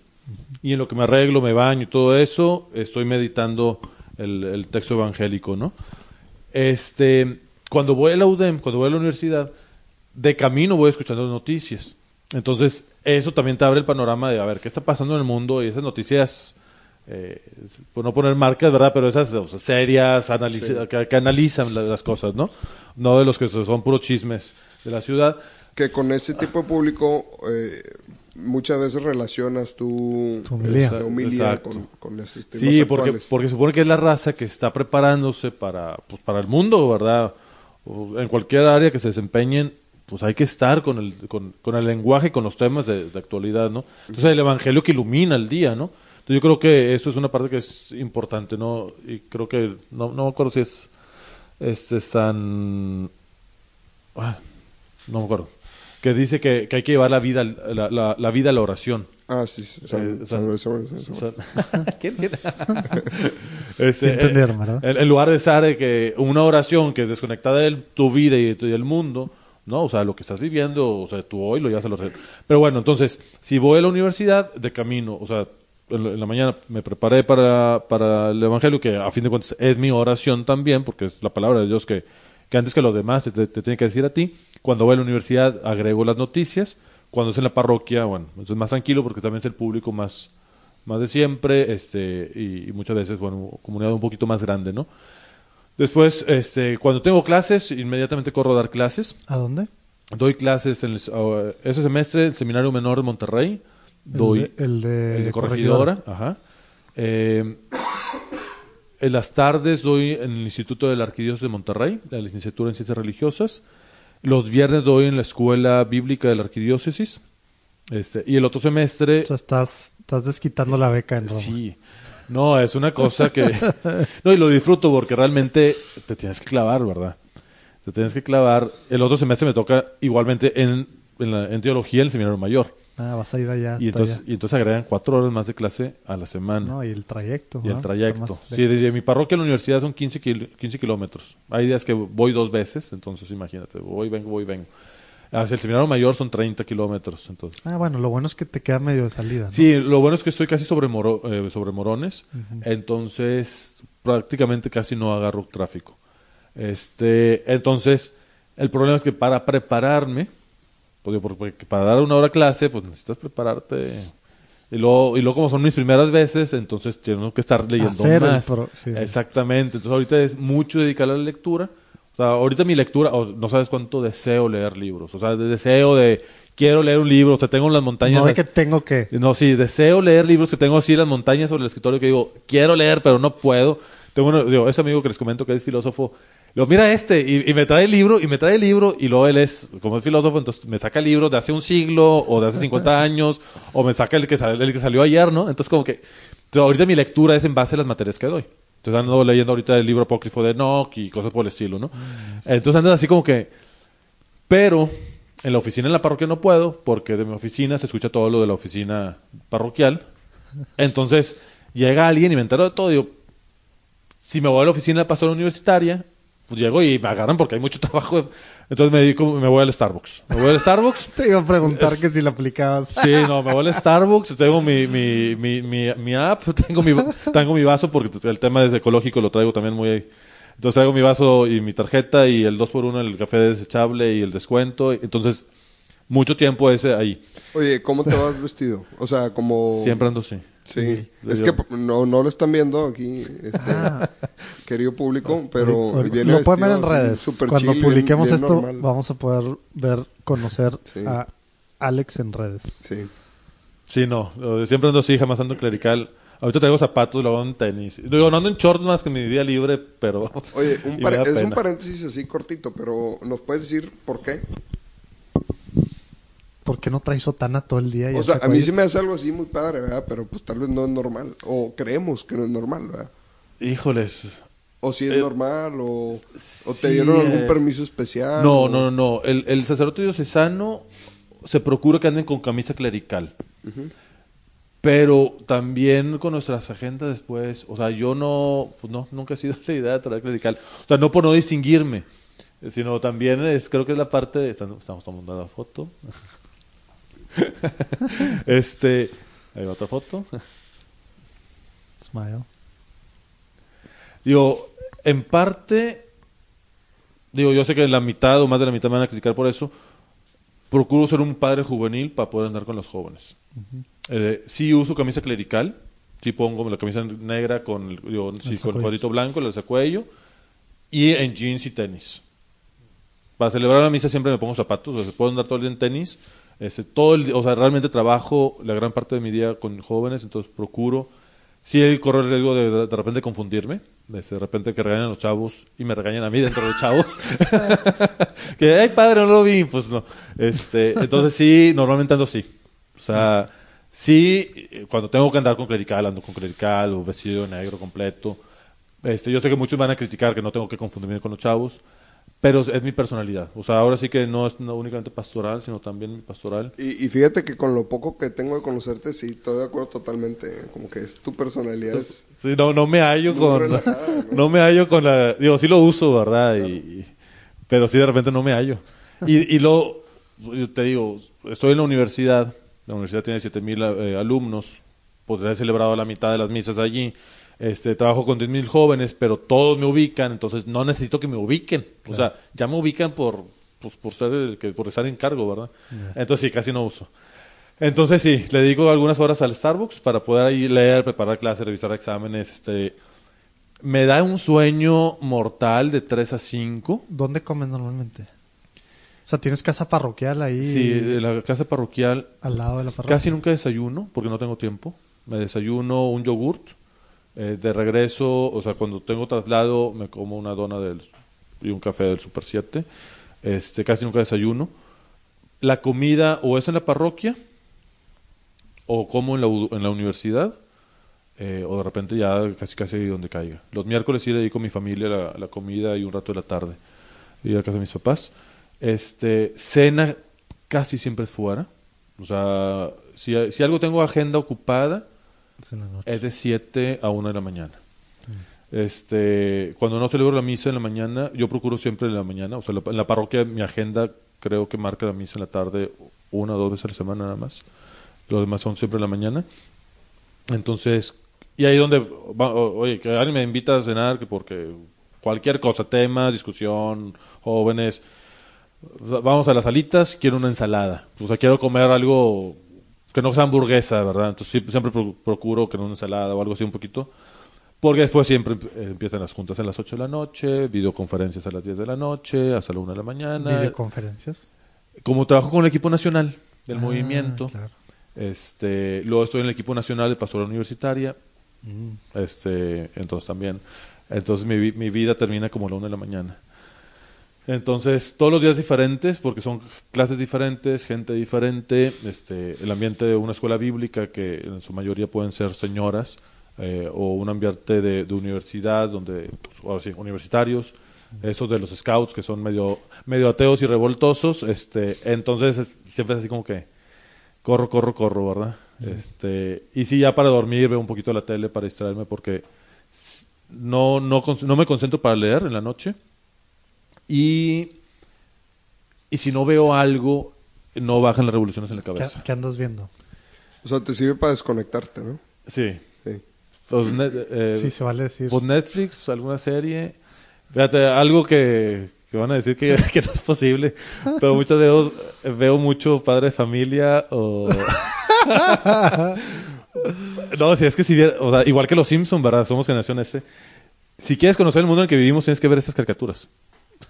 y en lo que me arreglo, me baño y todo eso, estoy meditando el, el texto evangélico, ¿no? Este, cuando voy a la UDEM, cuando voy a la universidad, de camino voy escuchando noticias. Entonces, eso también te abre el panorama de a ver qué está pasando en el mundo y esas noticias, eh, por no poner marcas, ¿verdad? Pero esas o sea, serias, que, que analizan la- las cosas, ¿no? No de los que son puros chismes de la ciudad. Que con ese tipo de público eh, muchas veces relacionas tu, Tu homilía. la con, con esos temas Sí, porque, actuales. porque supone que es la raza que está preparándose para, pues, para el mundo, ¿verdad? O en cualquier área que se desempeñen, pues hay que estar con el, con, con el lenguaje y con los temas de, de actualidad, ¿no? Entonces el evangelio que ilumina el día, ¿no? Entonces yo creo que eso es una parte que es importante, ¿no? Y creo que, no, no me acuerdo si es, este, San, ah, no me acuerdo, que dice que, que hay que llevar la vida, la, la, la vida a la oración. Ah, sí, sí. San- Eh, ¿Quién, quién? Este, entendieron, ¿verdad? En, lugar de estar de que una oración que es desconectada de tu vida y del mundo, ¿no? O sea, lo que estás viviendo, o sea, tú hoy lo ya se lo Pero bueno, entonces, si voy a la universidad, de camino, o sea, en la, en la mañana me preparé para, para el Evangelio, que a fin de cuentas es mi oración también, porque es la palabra de Dios que, que antes que lo demás te, te tiene que decir a ti. Cuando voy a la universidad, agrego las noticias. Cuando es en la parroquia, bueno, es más tranquilo porque también es el público más, más de siempre, este, y, y muchas veces, bueno, comunidad un poquito más grande, ¿no? Después, este, cuando tengo clases, inmediatamente corro a dar clases. ¿A dónde? Doy clases en el, uh, ese semestre el Seminario Menor de Monterrey. Doy el de, el de el de corregidora. Ajá. Eh, en las tardes doy en el Instituto de la Arquidiócesis de Monterrey, la licenciatura en Ciencias Religiosas. Los viernes doy en la Escuela Bíblica de la Arquidiócesis. Este, y el otro semestre... O sea, estás, estás desquitando la beca en Roma. Sí. No, es una cosa que... No, y lo disfruto porque realmente te tienes que clavar, ¿verdad? Te tienes que clavar. El otro semestre me toca igualmente en, en, la- en teología el seminario mayor. Ah, vas a ir allá. Y entonces, allá. y entonces agregan cuatro horas más de clase a la semana. No, y el trayecto. y el trayecto. Sí, desde mi parroquia a la universidad son 15, kil- 15 kilómetros. Hay días que voy dos veces, entonces imagínate, voy, vengo, voy, vengo. Hacia el seminario mayor son 30 kilómetros, entonces. Ah, bueno, lo bueno es que te queda medio de salida. ¿no? Sí, lo bueno es que estoy casi sobre, Moro- eh, sobre Morones, entonces prácticamente casi no agarro tráfico. Este, entonces, el problema es que para prepararme, pues, porque para dar una hora clase, pues necesitas prepararte. Y luego, y luego como son mis primeras veces, entonces tengo que estar leyendo Hacer más. pro- sí. Exactamente. Entonces ahorita es mucho dedicar a la lectura. O sea, ahorita mi lectura, o no sabes cuánto deseo leer libros. O sea, de deseo de quiero leer un libro, o sea, tengo en las montañas. No de que tengo que. no, sí, deseo leer libros que tengo así en las montañas sobre el escritorio que digo, quiero leer, pero no puedo. Tengo uno, digo, ese amigo que les comento que es filósofo, le digo, mira este, y, y me trae el libro, y me trae el libro, y luego él es, como es filósofo, entonces me saca libros de hace un siglo, o de hace 50 años, o me saca el que, sal- el que salió ayer, ¿no? Entonces como que, entonces, ahorita mi lectura es en base a las materias que doy. Entonces ando leyendo ahorita el libro apócrifo de Enoch y cosas por el estilo, ¿no? Entonces andan así como que, pero en la oficina en la parroquia no puedo, porque de mi oficina se escucha todo lo de la oficina parroquial. Entonces llega alguien y me entero de todo. Digo, si me voy a la oficina de la pastora universitaria, pues llego y me agarran porque hay mucho trabajo. Entonces me dedico, me voy al Starbucks. Me voy al Starbucks. Te iba a preguntar Es- que si la aplicabas. Sí, no, me voy al Starbucks, tengo mi, mi, mi, mi, mi app, tengo mi, tengo mi vaso porque el tema es ecológico, lo traigo también muy... Entonces traigo mi vaso y mi tarjeta y el 2x1, el café desechable y el descuento. Entonces, mucho tiempo ese ahí. Oye, ¿cómo te vas vestido? O sea, como... Siempre ando así. Sí, Sí, es yo- que no, no lo están viendo aquí, este, Ah. querido público, pero Bueno, viene lo pueden ver en redes. Cuando chill, publiquemos bien esto, normal. vamos a poder ver, conocer Sí. a Alex en redes. Sí. Sí, no, siempre ando así, jamás ando clerical. Ahorita traigo zapatos, luego ando en tenis. Digo, no ando en shorts más que en mi día libre, pero... Oye, un es un paréntesis así cortito, pero ¿nos puedes decir por qué? ¿Por qué no traes sotana todo el día? y O sea, a mí sí me hace algo así muy padre, ¿verdad? Pero pues tal vez no es normal. O creemos que no es normal, ¿verdad? Híjoles. O si es Eh, normal, o, o te sí dieron algún es. permiso especial. No, o- no, no, no. El, el sacerdote diocesano se procura que anden con camisa clerical. Pero también con nuestras agendas después, o sea, yo no, pues no, nunca he sido la idea de traer clerical. O sea, no por no distinguirme, eh, sino también es, creo que es la parte de, estamos tomando la foto. este, ahí va otra foto. Smile. Digo, en parte, digo, yo sé que la mitad o más de la mitad me van a criticar por eso. Procuro ser un padre juvenil para poder andar con los jóvenes. Eh, sí uso camisa clerical, sí pongo la camisa negra con el, digo, sí, con el sacuello. cuadrito blanco, el cuello, y en jeans y tenis. Para celebrar la misa siempre me pongo zapatos, o sea, puedo andar todo el día en tenis. Este, todo el, o sea, realmente trabajo la gran parte de mi día con jóvenes, entonces procuro sí corro el riesgo de de repente confundirme, de de repente que regañan los chavos y me regañan a mí dentro de los chavos. que, ay padre, no lo vi, pues no. Este, entonces sí, normalmente ando así. O sea, sí, eh, cuando tengo que andar con clerical, ando con clerical o vestido negro completo. Este, yo sé que muchos van a criticar que no tengo que confundirme con los chavos, pero es mi personalidad. O sea, ahora sí que no es no únicamente pastoral, sino también mi pastoral. Y, y fíjate que con lo poco que tengo de conocerte, sí, estoy de acuerdo totalmente. ¿eh? Como que es tu personalidad. es- Sí, no, no me hallo con. relajada, ¿no? ¿no? me hallo con la. Digo, sí lo uso, ¿verdad? Y, y- pero sí de repente no me hallo. Y, y luego, yo te digo, estoy en la universidad. La universidad tiene 7000 eh, alumnos. Pues he celebrado la mitad de las misas allí. Este, trabajo con 10.000 jóvenes, pero todos me ubican, entonces no necesito que me ubiquen. O sea, ya me ubican por, pues, por ser el que, por estar en cargo, ¿verdad? Entonces sí, casi no uso. Entonces sí, le dedico algunas horas al Starbucks para poder ahí leer, preparar clases, revisar exámenes. Este, me da un sueño mortal de 3 a 5. ¿Dónde comes normalmente? O sea, tienes casa parroquial ahí Sí, la casa parroquial al lado de la parroquia. casi nunca desayuno porque no tengo tiempo. Me desayuno un yogurt. Eh, de regreso, o sea, cuando tengo traslado, me como una dona del, y un café del Super 7. Este, casi nunca desayuno. La comida o es en la parroquia o como en la, en la universidad eh, o de repente ya casi casi donde caiga. Los miércoles sí le dedico a mi familia la, comida y un rato de la tarde. Ir a casa de mis papás. Este, cena casi siempre es fuera. O sea, si, si algo tengo agenda ocupada, Es en la noche. es de 7 a 1 de la mañana. Este, cuando no celebro la misa en la mañana, yo procuro siempre en la mañana, o sea, la- en la parroquia mi agenda creo que marca la misa en la tarde una o dos veces a la semana nada más. Los demás son siempre en la mañana. Entonces, y ahí donde, va- oye, que alguien me invita a cenar, que porque cualquier cosa, tema, discusión, jóvenes, vamos a las salitas, quiero una ensalada. O sea, quiero comer algo que no sea hamburguesa, ¿verdad? Entonces siempre pro- procuro que no una ensalada o algo así un poquito. Porque después siempre eh, empiezan las juntas a las 8 de la noche, videoconferencias a las 10 de la noche, hasta la 1 de la mañana. Videoconferencias. Como trabajo con el equipo nacional del Ah, movimiento, claro. este, luego estoy en el equipo nacional de pastoral universitaria, Mm. este, entonces también, entonces mi, mi vida termina como a la una de la mañana. Entonces, todos los días diferentes, porque son clases diferentes, gente diferente, este, el ambiente de una escuela bíblica, que en su mayoría pueden ser señoras, eh, o un ambiente de, de universidad, donde, pues, ahora sí, universitarios, esos de los scouts, que son medio, medio ateos y revoltosos, este, entonces es- siempre es así como que corro, corro, corro, ¿verdad? Este, y sí, ya para dormir veo un poquito la tele para distraerme porque no, no, no me concentro para leer en la noche. Y, y si no veo algo, no bajan las revoluciones en la ¿Qué, cabeza. qué andas viendo? O sea, te sirve para desconectarte, ¿no? Sí. Sí. Pues, net- eh, Sí, se vale decir. pues Netflix, alguna serie. Fíjate, algo que, que van a decir que, que no es posible. Pero muchas veces veo mucho padre de familia o. no, si es que si viera- o sea, igual que los Simpsons, ¿verdad? Somos generación S. Si quieres conocer el mundo en el que vivimos, tienes que ver estas caricaturas.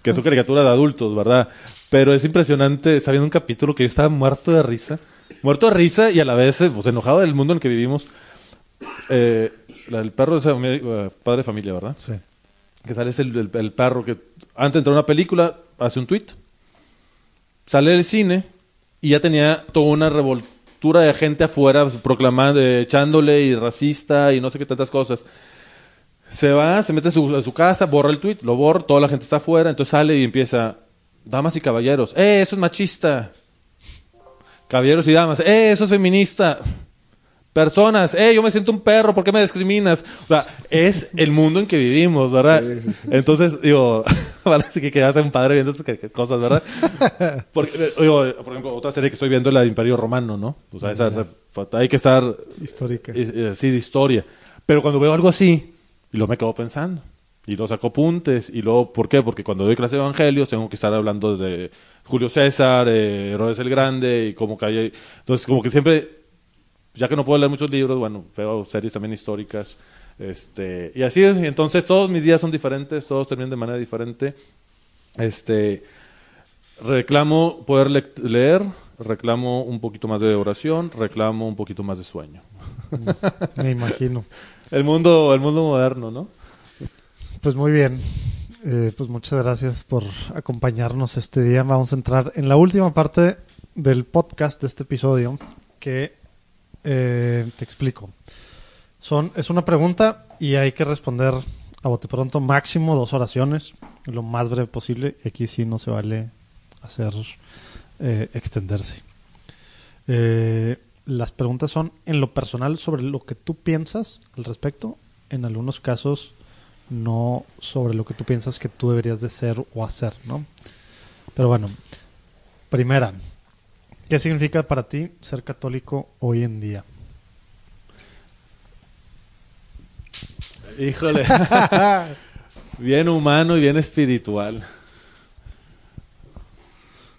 Que son caricaturas de adultos, ¿verdad? Pero es impresionante. Está viendo un capítulo que yo estaba muerto de risa. Muerto de risa y a la vez eh, pues, enojado del mundo en el que vivimos. Eh, el perro es eh, padre de familia, ¿verdad? Sí. Que sale es el, el- el perro que antes de entrar a una película hace un tweet. Sale del cine y ya tenía toda una revoltura de gente afuera proclamando, eh, echándole y racista y no sé qué tantas cosas. Se va, se mete a su, a su casa, borra el tweet, lo borra, toda la gente está afuera, entonces sale y empieza, damas y caballeros, ¡eh, eso es machista! Caballeros y damas, ¡eh, eso es feminista! Personas, ¡eh, yo me siento un perro, ¿por qué me discriminas? O sea, es el mundo en que vivimos, ¿verdad? Sí, sí, sí. Entonces, digo, parece que quedaste un padre viendo estas cosas, ¿verdad? Porque, eh, digo, por ejemplo, otra serie que estoy viendo es la de Imperio Romano, ¿no? O sea, esa hay que estar Histórica. es así de historia. Pero cuando veo algo así, y luego me quedo pensando. Y luego saco apuntes. Y luego, ¿por qué? Porque cuando doy clase de evangelios tengo que estar hablando de Julio César, eh, Herodes el Grande, y cómo cae. Entonces, como que siempre, ya que no puedo leer muchos libros, bueno, veo series también históricas. Este, y así es. Entonces, todos mis días son diferentes, todos terminan de manera diferente. Este, reclamo poder le- leer, reclamo un poquito más de oración, reclamo un poquito más de sueño. Me imagino. El mundo, el mundo moderno, ¿no? Pues muy bien. Eh, pues muchas gracias por acompañarnos este día. Vamos a entrar en la última parte del podcast de este episodio que eh, te explico. Son, es una pregunta y hay que responder a bote pronto máximo dos oraciones, lo más breve posible. Y aquí sí no se vale hacer eh, extenderse. Las preguntas son en lo personal sobre lo que tú piensas al respecto. En algunos casos no sobre lo que tú piensas que tú deberías de ser o hacer, ¿no? Pero bueno, primera, ¿qué significa para ti ser católico hoy en día? Híjole. bien humano y bien espiritual.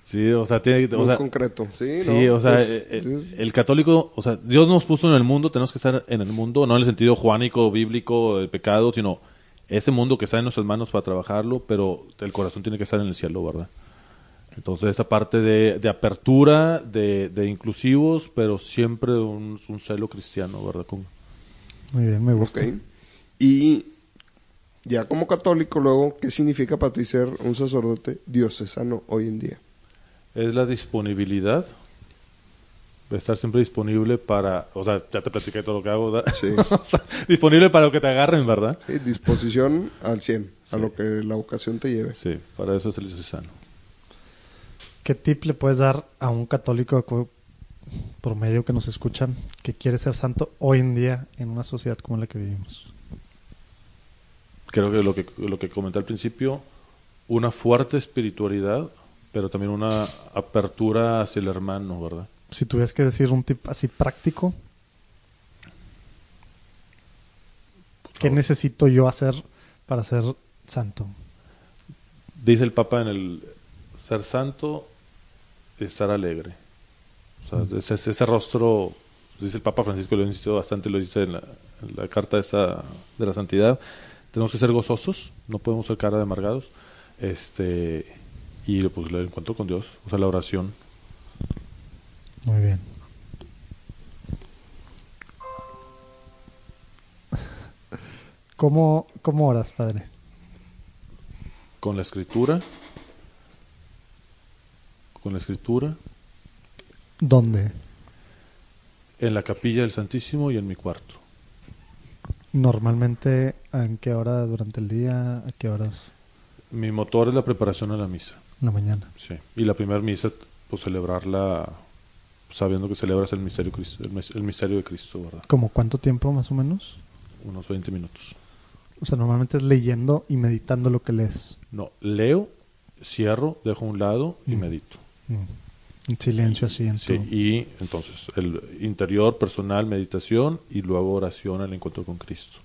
Sí, o sea, tiene, o Muy sea, concreto, sí. sí, ¿no? o sea, Pues, eh, eh, sí. el católico, o sea, Dios nos puso en el mundo, tenemos que estar en el mundo, no en el sentido juánico, bíblico, del pecado, sino ese mundo que está en nuestras manos para trabajarlo, pero el corazón tiene que estar en el cielo, ¿verdad? Entonces, esa parte de, de apertura, de, de inclusivos, pero siempre un, un celo cristiano, ¿verdad? Con- Muy bien, me gusta. Y ya como católico, luego, ¿qué significa para ti ser un sacerdote diocesano hoy en día? Es la disponibilidad de estar siempre disponible para, o sea, ya te platiqué todo lo que hago, ¿verdad? Sí. O sea, disponible para lo que te agarren, ¿verdad? Sí, disposición al 100, a Sí. lo que la vocación te lleve. Sí, para eso es el diocesano. ¿Qué tip le puedes dar a un católico co- por medio que nos escuchan que quiere ser santo hoy en día en una sociedad como la que vivimos? Creo que lo que, lo que comenté al principio, una fuerte espiritualidad, pero también una apertura hacia el hermano, ¿verdad? Si tuvieras que decir un tip así práctico, ¿qué necesito yo hacer para ser santo? Dice el Papa en el ser santo, estar alegre. O sea, ese, ese- rostro, dice el Papa Francisco, lo insistió bastante, lo dice en la, en la carta esa de la santidad. Tenemos que ser gozosos, no podemos ser cara de amargados. Este, y pues el encuentro con Dios, o sea, la oración. Muy bien. ¿Cómo, cómo oras, padre? Con la escritura, con la escritura, ¿Dónde? en la capilla del Santísimo y en mi cuarto. Normalmente, ¿en qué hora durante el día? ¿A qué horas? Mi motor es la preparación a la misa. En la mañana. Sí. Y la primera misa, pues celebrarla sabiendo que celebras el misterio, Cristo- el, mis- el misterio de Cristo, ¿verdad? ¿Como cuánto tiempo más o menos? Unos 20 minutos. O sea, normalmente es leyendo y meditando lo que lees. No, leo, cierro, dejo a un lado y Mm. medito. En silencio así en Sí, tu- y entonces el interior, personal, meditación y luego oración al encuentro con Cristo.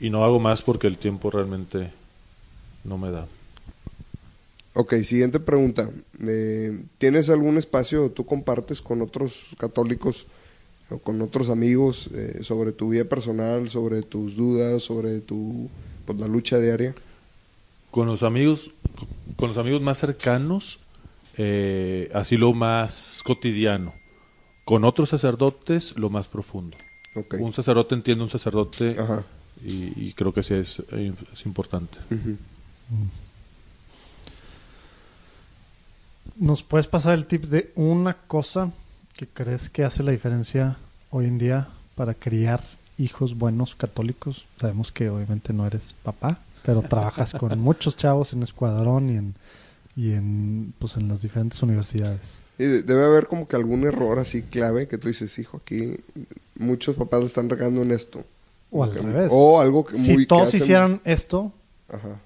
Y no hago más porque el tiempo realmente no me da. Ok, siguiente pregunta. Eh, ¿Tienes algún espacio o tú compartes con otros católicos o con otros amigos eh, sobre tu vida personal, sobre tus dudas, sobre tu pues, la lucha diaria? Con los amigos, con los amigos más cercanos, eh, así lo más cotidiano. Con otros sacerdotes, lo más profundo. Un sacerdote entiende un sacerdote Ajá. y, y creo que sí es, es importante. ¿Nos puedes pasar el tip de una cosa que crees que hace la diferencia hoy en día para criar hijos buenos católicos? Sabemos que obviamente no eres papá, pero trabajas con muchos chavos en Escuadrón y en, y en, pues, en las diferentes universidades. Y de- debe haber como que algún error así clave que tú dices, hijo, aquí muchos papás le están regando en esto. O al Que- revés. O algo que muy si que todos hacen- hicieran esto, Ajá.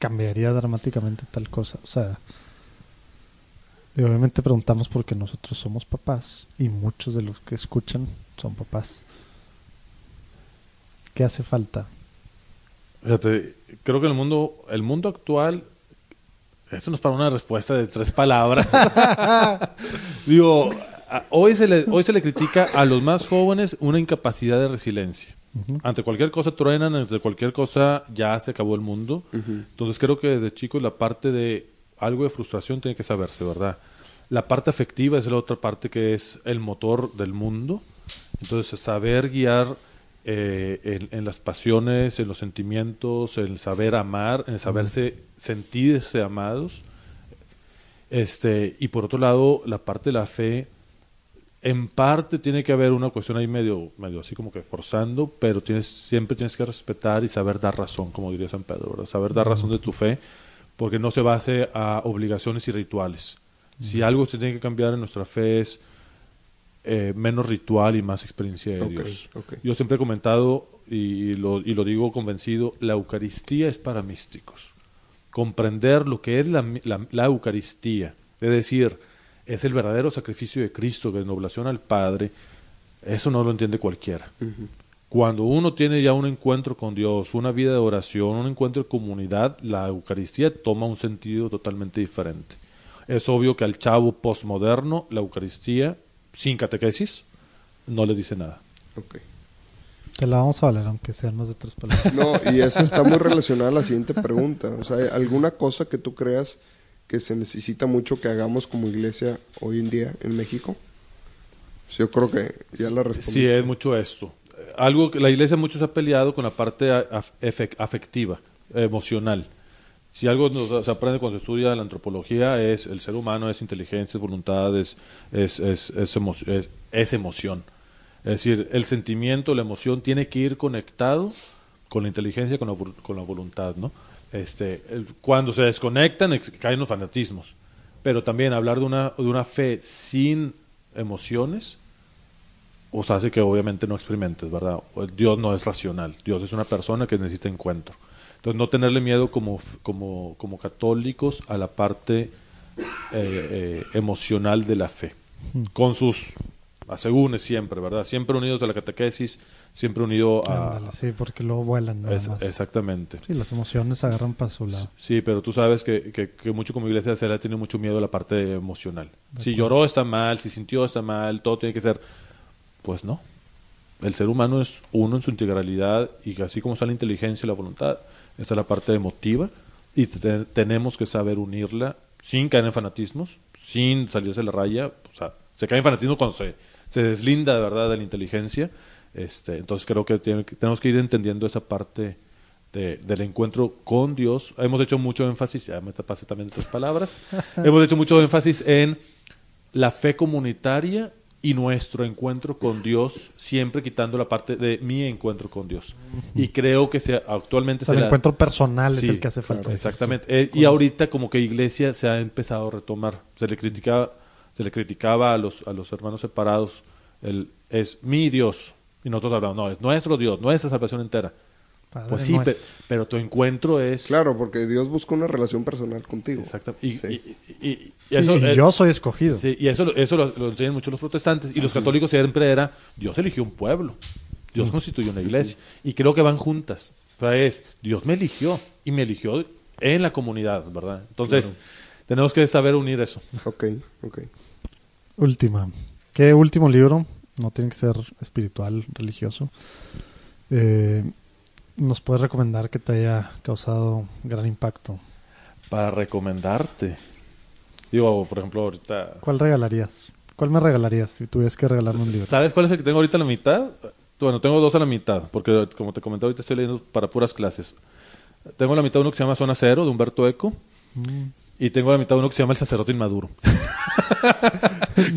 cambiaría dramáticamente tal cosa. O sea, y obviamente preguntamos porque nosotros somos papás y muchos de los que escuchan son papás. ¿Qué hace falta? Fíjate, creo que el mundo, el mundo actual, esto no es para una respuesta de tres palabras. Digo, hoy se, le, hoy se le critica a los más jóvenes una incapacidad de resiliencia. Ante cualquier cosa truenan, ante cualquier cosa ya se acabó el mundo. Entonces creo que desde chicos la parte de algo de frustración tiene que saberse, ¿verdad? La parte afectiva es la otra parte que es el motor del mundo. Entonces saber guiar eh, en, en las pasiones, en los sentimientos, en el saber amar, en el saberse sentirse amados. Este, y por otro lado, la parte de la fe, en parte tiene que haber una cuestión ahí medio, medio así como que forzando, pero tienes, siempre tienes que respetar y saber dar razón, como diría San Pedro, ¿verdad? saber dar razón de tu fe, porque no se base a obligaciones y rituales. Si algo se tiene que cambiar en nuestra fe es eh, menos ritual y más experiencia de Dios. ok. Yo siempre he comentado y lo, y lo digo convencido, la Eucaristía es para místicos. Comprender lo que es la, la- la Eucaristía, es decir, es el verdadero sacrificio de Cristo de noblación al Padre, eso no lo entiende cualquiera. Cuando uno tiene ya un encuentro con Dios, una vida de oración, un encuentro de comunidad, la Eucaristía toma un sentido totalmente diferente. Es obvio que al chavo postmoderno la Eucaristía, sin catequesis, no le dice nada. Ok. Te la vamos a valer, aunque sean más de tres palabras. No, y esa está muy relacionada a la siguiente pregunta. O sea, ¿hay ¿alguna cosa que tú creas que se necesita mucho que hagamos como iglesia hoy en día en México? Sí, Yo creo que ya la respondiste. Sí, es mucho esto. Algo que la iglesia mucho se ha peleado con la parte afectiva, emocional. Si algo nos- se aprende cuando se estudia la antropología es el ser humano es inteligencia, es voluntad, es, es, es, es emo- es- emoción. Es decir, el sentimiento, la emoción tiene que ir conectado con la inteligencia, con la, con la voluntad, ¿no? Este, cuando se desconectan caen los fanatismos. Pero también hablar de una, de una fe sin emociones os hace que obviamente no experimentes, ¿verdad? Dios no es racional, Dios es una persona que necesita encuentro. Entonces no tenerle miedo como, como, como católicos a la parte eh, eh, emocional de la fe, con sus asegúnes siempre, ¿verdad? Siempre unidos a la catequesis, siempre unido a... Ándale, sí, porque luego vuelan nada Es- más. exactamente. Sí, las emociones agarran para su lado. Sí, pero tú sabes que, que, que mucho como iglesia se le tenido mucho miedo a la parte emocional. Si lloró está mal, si sintió está mal, todo tiene que ser... Pues no. El ser humano es uno en su integralidad y así como está la inteligencia y la voluntad, está la parte emotiva y te- tenemos que saber unirla sin caer en fanatismos, sin salirse de la raya. O sea, se cae en fanatismo cuando se, se deslinda de verdad de la inteligencia. Este, entonces creo que, tiene que- tenemos que ir entendiendo esa parte de- del encuentro con Dios. Hemos hecho mucho énfasis, ya me pasé también de tres palabras, hemos hecho mucho énfasis en la fe comunitaria y nuestro encuentro con Dios, siempre quitando la parte de mi encuentro con Dios. Y creo que se, actualmente O sea, se el la- encuentro personal Sí, es el que hace falta. claro, exactamente. Eh, y ahorita como que iglesia se ha empezado a retomar. Se le criticaba, se le criticaba a los, a los hermanos separados, el, es mi Dios. Y nosotros hablamos, no, es nuestro Dios, nuestra salvación entera. Padre pues sí, pero tu encuentro es... Claro, porque Dios busca una relación personal contigo. Exacto. Y, Sí. y- y- y- y Sí, eso, y yo soy escogido. Sí, y eso, lo- eso lo, lo enseñan mucho los protestantes. Y los católicos siempre era, Dios eligió un pueblo. Dios constituyó una iglesia. Y creo que van juntas. O sea, es, Dios me eligió. Y me eligió en la comunidad, ¿verdad? Entonces, tenemos que saber unir eso. Ok, ok. Última. ¿Qué último libro? No tiene que ser espiritual, religioso. Eh, ¿Nos puedes recomendar que te haya causado gran impacto? Para recomendarte. Digo, por ejemplo, ahorita... ¿Cuál regalarías? ¿Cuál me regalarías si tuvieras que regalarme un libro? ¿Sabes cuál es el que tengo ahorita a la mitad? Bueno, tengo dos a la mitad, porque como te comenté ahorita estoy leyendo para puras clases. Tengo a la mitad uno que se llama Zona Cero, de Humberto Eco, Mm. y tengo a la mitad uno que se llama El Sacerdote Inmaduro.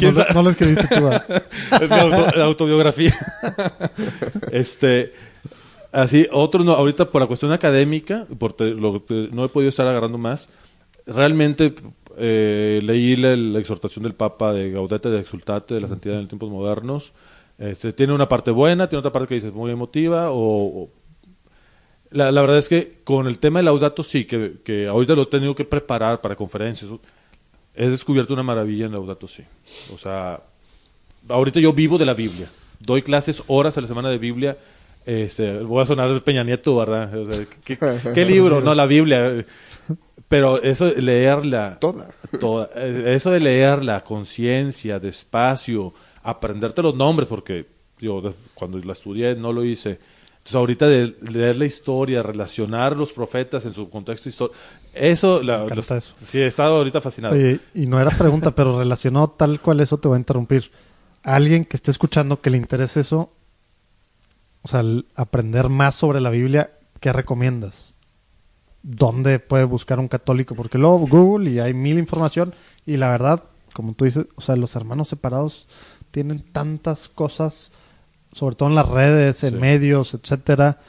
No, no lo escribiste tú. ah. es mi auto- autobiografía. este, así, otro no, ahorita por la cuestión académica, por no he podido estar agarrando más. Realmente eh, leí la, exhortación del Papa de Gaudete de Exultate de la santidad en los tiempos modernos. Este, tiene una parte buena, tiene otra parte que dices muy emotiva o, o- la, la verdad es que con el tema del Laudato sí, que, que ahorita lo he tenido que preparar para conferencias. He descubierto una maravilla en Laudato sí. O sea, ahorita yo vivo de la Biblia. Doy clases horas a la semana de Biblia. Este, voy a sonar el Peña Nieto, ¿verdad? O sea, ¿qué, qué libro? No, la Biblia. Pero eso, de leerla. Toda. toda- eso de leerla, conciencia, despacio, aprenderte los nombres, porque yo cuando la estudié no lo hice. Entonces, ahorita de leer la historia, relacionar los profetas en su contexto histórico, eso, la, Me encanta los- eso. sí, he estado ahorita fascinado. Oye, y no era pregunta, pero relacionado tal cual eso te va a interrumpir. A alguien que esté escuchando que le interese eso, o sea, aprender más sobre la Biblia, ¿qué recomiendas? ¿Dónde puede buscar un católico? Porque luego Google y hay mil información y la verdad, como tú dices, o sea, los hermanos separados tienen tantas cosas, sobre todo en las redes, en Sí. medios, etcétera.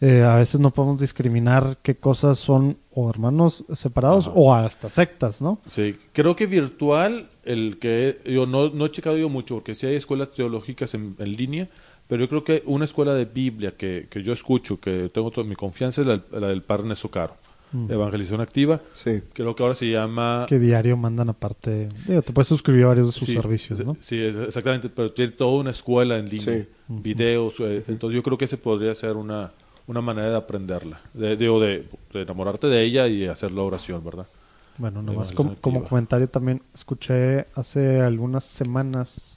Eh, a veces no podemos discriminar qué cosas son o hermanos separados Ajá. o hasta sectas, ¿no? Sí, creo que virtual, el que yo no, no he checado yo mucho, porque sí hay escuelas teológicas en, en línea, pero yo creo que una escuela de Biblia que, que yo escucho, que tengo toda mi confianza, es la, la del Padre Neso Caro, Evangelización Activa. Sí. Creo que ahora se llama... Que diario mandan aparte. Digo, te puedes suscribir a varios de sus Sí, servicios, ¿no? Sí, exactamente, pero tiene toda una escuela en línea, Sí. videos, eh, entonces yo creo que ese podría ser una, una manera de aprenderla, de, digo, de, de enamorarte de ella y hacer la oración, ¿verdad? Bueno, nomás como, como comentario también escuché hace algunas semanas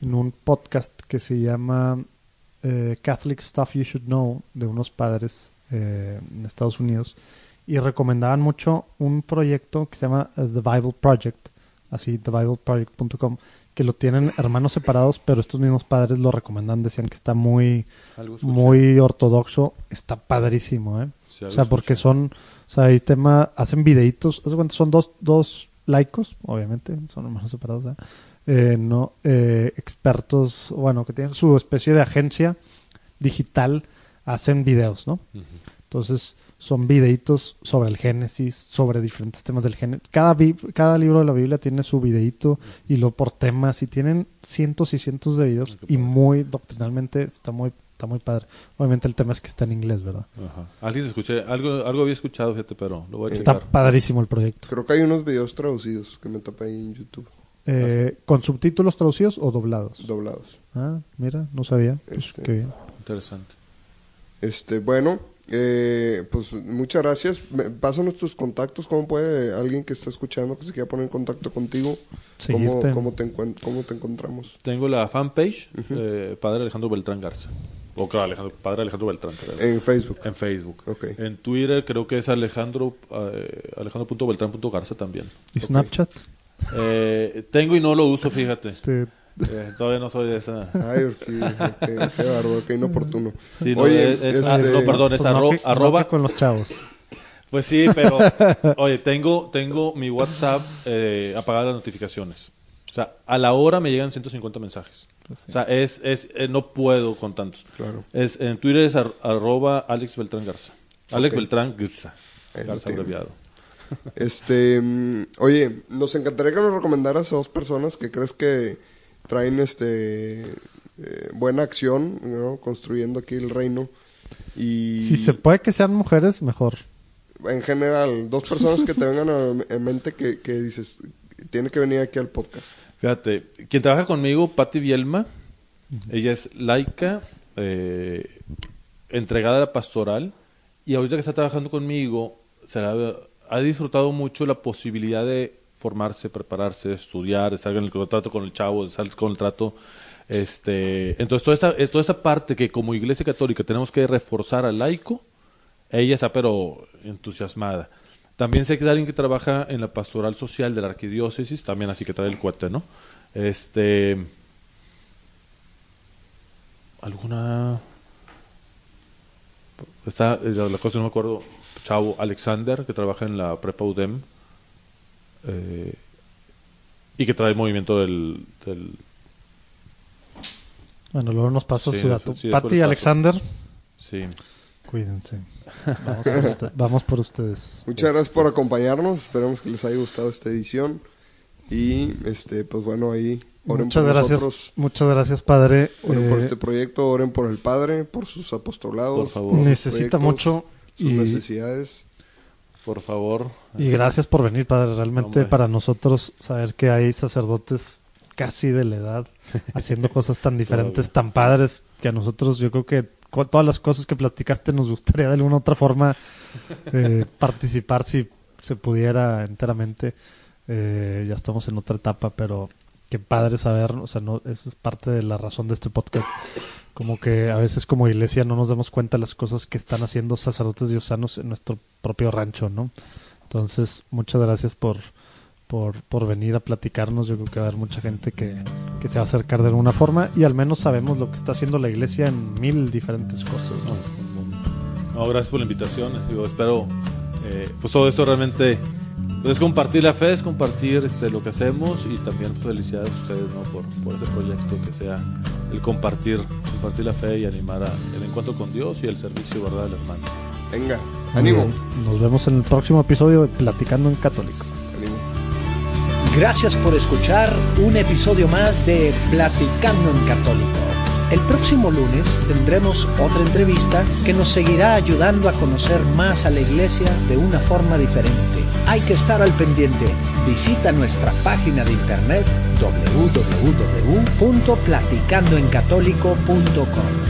en un podcast que se llama eh, Catholic Stuff You Should Know de unos padres eh, en Estados Unidos y recomendaban mucho un proyecto que se llama eh, The Bible Project, así thebibleproject.com, que lo tienen hermanos separados, pero estos mismos padres lo recomendan, decían que está muy muy ortodoxo, está padrísimo, ¿eh? Sí, o sea, porque son, o sea, hay tema, hacen videitos, haz de cuenta, son dos, dos laicos, obviamente, son hermanos separados, ¿eh? Eh, no, eh, expertos, bueno, que tienen su especie de agencia digital, hacen videos, ¿no? Entonces, son videitos sobre el Génesis, sobre diferentes temas del Génesis. Cada, cada libro de la Biblia tiene su videito y lo por temas y tienen cientos y cientos de videos y muy doctrinalmente está muy está muy padre. Obviamente el tema es que está en inglés, ¿verdad? Ajá. Alguien escuché, algo, algo había escuchado, fíjate, pero lo voy a Está checar. padrísimo el proyecto. Creo que hay unos videos traducidos que me topé ahí en YouTube, Eh, ¿Con subtítulos traducidos o doblados? doblados. Ah, mira, no sabía. Pues, Este. qué bien. Interesante. Este, bueno, eh, pues muchas gracias. Me- Pásanos tus contactos. ¿Cómo puede alguien que está escuchando que se quiera poner en contacto contigo? ¿Cómo, Seguirte. cómo te, encuent- cómo te encontramos? Tengo la fanpage, eh, Padre Alejandro Beltrán Garza. O claro, Alejandro, Padre Alejandro Beltrán. perdón. En Facebook. En Facebook. Ok. En Twitter creo que es Alejandro eh, alejandro.beltrán.garza también. ¿Y Snapchat? Eh, tengo y no lo uso, fíjate. Este, Eh, todavía no soy de esa. Ay, qué bárbaro, qué inoportuno. Sí, no, Oye, es, es- este, no, perdón, es pues, arro- arroba. con los chavos. Pues sí, pero oye, tengo, tengo mi WhatsApp eh, apagadas las notificaciones. O sea, a la hora me llegan 150 mensajes. O sea, es, es, eh, no puedo con tantos. Claro. Es, en Twitter es ar- arroba Alex Beltrán Garza. Alex. Beltrán Garza. Garza abreviado. Este, mm, oye, nos encantaría que nos recomendaras a dos personas que crees que traen este eh, buena acción, ¿no? construyendo aquí el reino. Y Si se puede que sean mujeres, mejor. en general, dos personas que te vengan a- en mente que, que dices, tiene que venir aquí al podcast. Fíjate, quien trabaja conmigo, Patti Bielma, ella es laica, eh, entregada a la pastoral, y ahorita que está trabajando conmigo, se la- ha disfrutado mucho la posibilidad de formarse, prepararse, estudiar, estar en el trato con el chavo, estar con el trato. Este, entonces, toda esta, eh, toda esta parte que como iglesia católica tenemos que reforzar al laico, ella está pero entusiasmada. También sé que hay alguien que trabaja en la pastoral social de la arquidiócesis, también así que trae el cuate, ¿no? Este. ¿Alguna.? Está, eh, la cosa no me acuerdo. Chavo Alexander, que trabaja en la prepa UDEM. eh, y que trae movimiento del. del Bueno, luego nos pasas Sí, su dato. sí. Alexander, sí. cuídense. Vamos por, usted- vamos por ustedes. Muchas gracias por acompañarnos. Esperemos que les haya gustado esta edición. Y, este, pues bueno, ahí oren Muchas por gracias, nosotros. muchas gracias, padre. Oren por Eh, este proyecto, oren por el Padre, por sus apostolados. Por favor. necesita proyectos, mucho sus y, necesidades. Por favor. y gracias por venir, padre. Realmente Hombre. para nosotros saber que hay sacerdotes casi de la edad haciendo cosas tan diferentes, tan padres, que a nosotros yo creo que todas las cosas que platicaste nos gustaría de alguna otra forma eh, participar si se pudiera enteramente. Eh, ya estamos en otra etapa, pero qué padre saber, o sea, no, esa es parte de la razón de este podcast. Como que a veces como iglesia no nos damos cuenta de las cosas que están haciendo sacerdotes diosanos en nuestro propio rancho, ¿no? Entonces, muchas gracias por, por, por venir a platicarnos. Yo creo que va a haber mucha gente que, que se va a acercar de alguna forma y al menos sabemos lo que está haciendo la iglesia en mil diferentes cosas. ¿no? No, gracias por la invitación. Digo, espero, eh, pues todo esto realmente pues, es compartir la fe, es compartir este, lo que hacemos y también felicidades a ustedes ¿no? por, por ese proyecto que sea el compartir, compartir la fe y animar a, el encuentro con Dios y el servicio ¿verdad? del hermano. Venga, ánimo. Nos vemos en el próximo episodio de Platicando en Católico. ánimo. Gracias por escuchar un episodio más de Platicando en Católico. El próximo lunes tendremos otra entrevista que nos seguirá ayudando a conocer más a la iglesia de una forma diferente. Hay que estar al pendiente. Visita nuestra página de internet www.platicandoencatólico.com.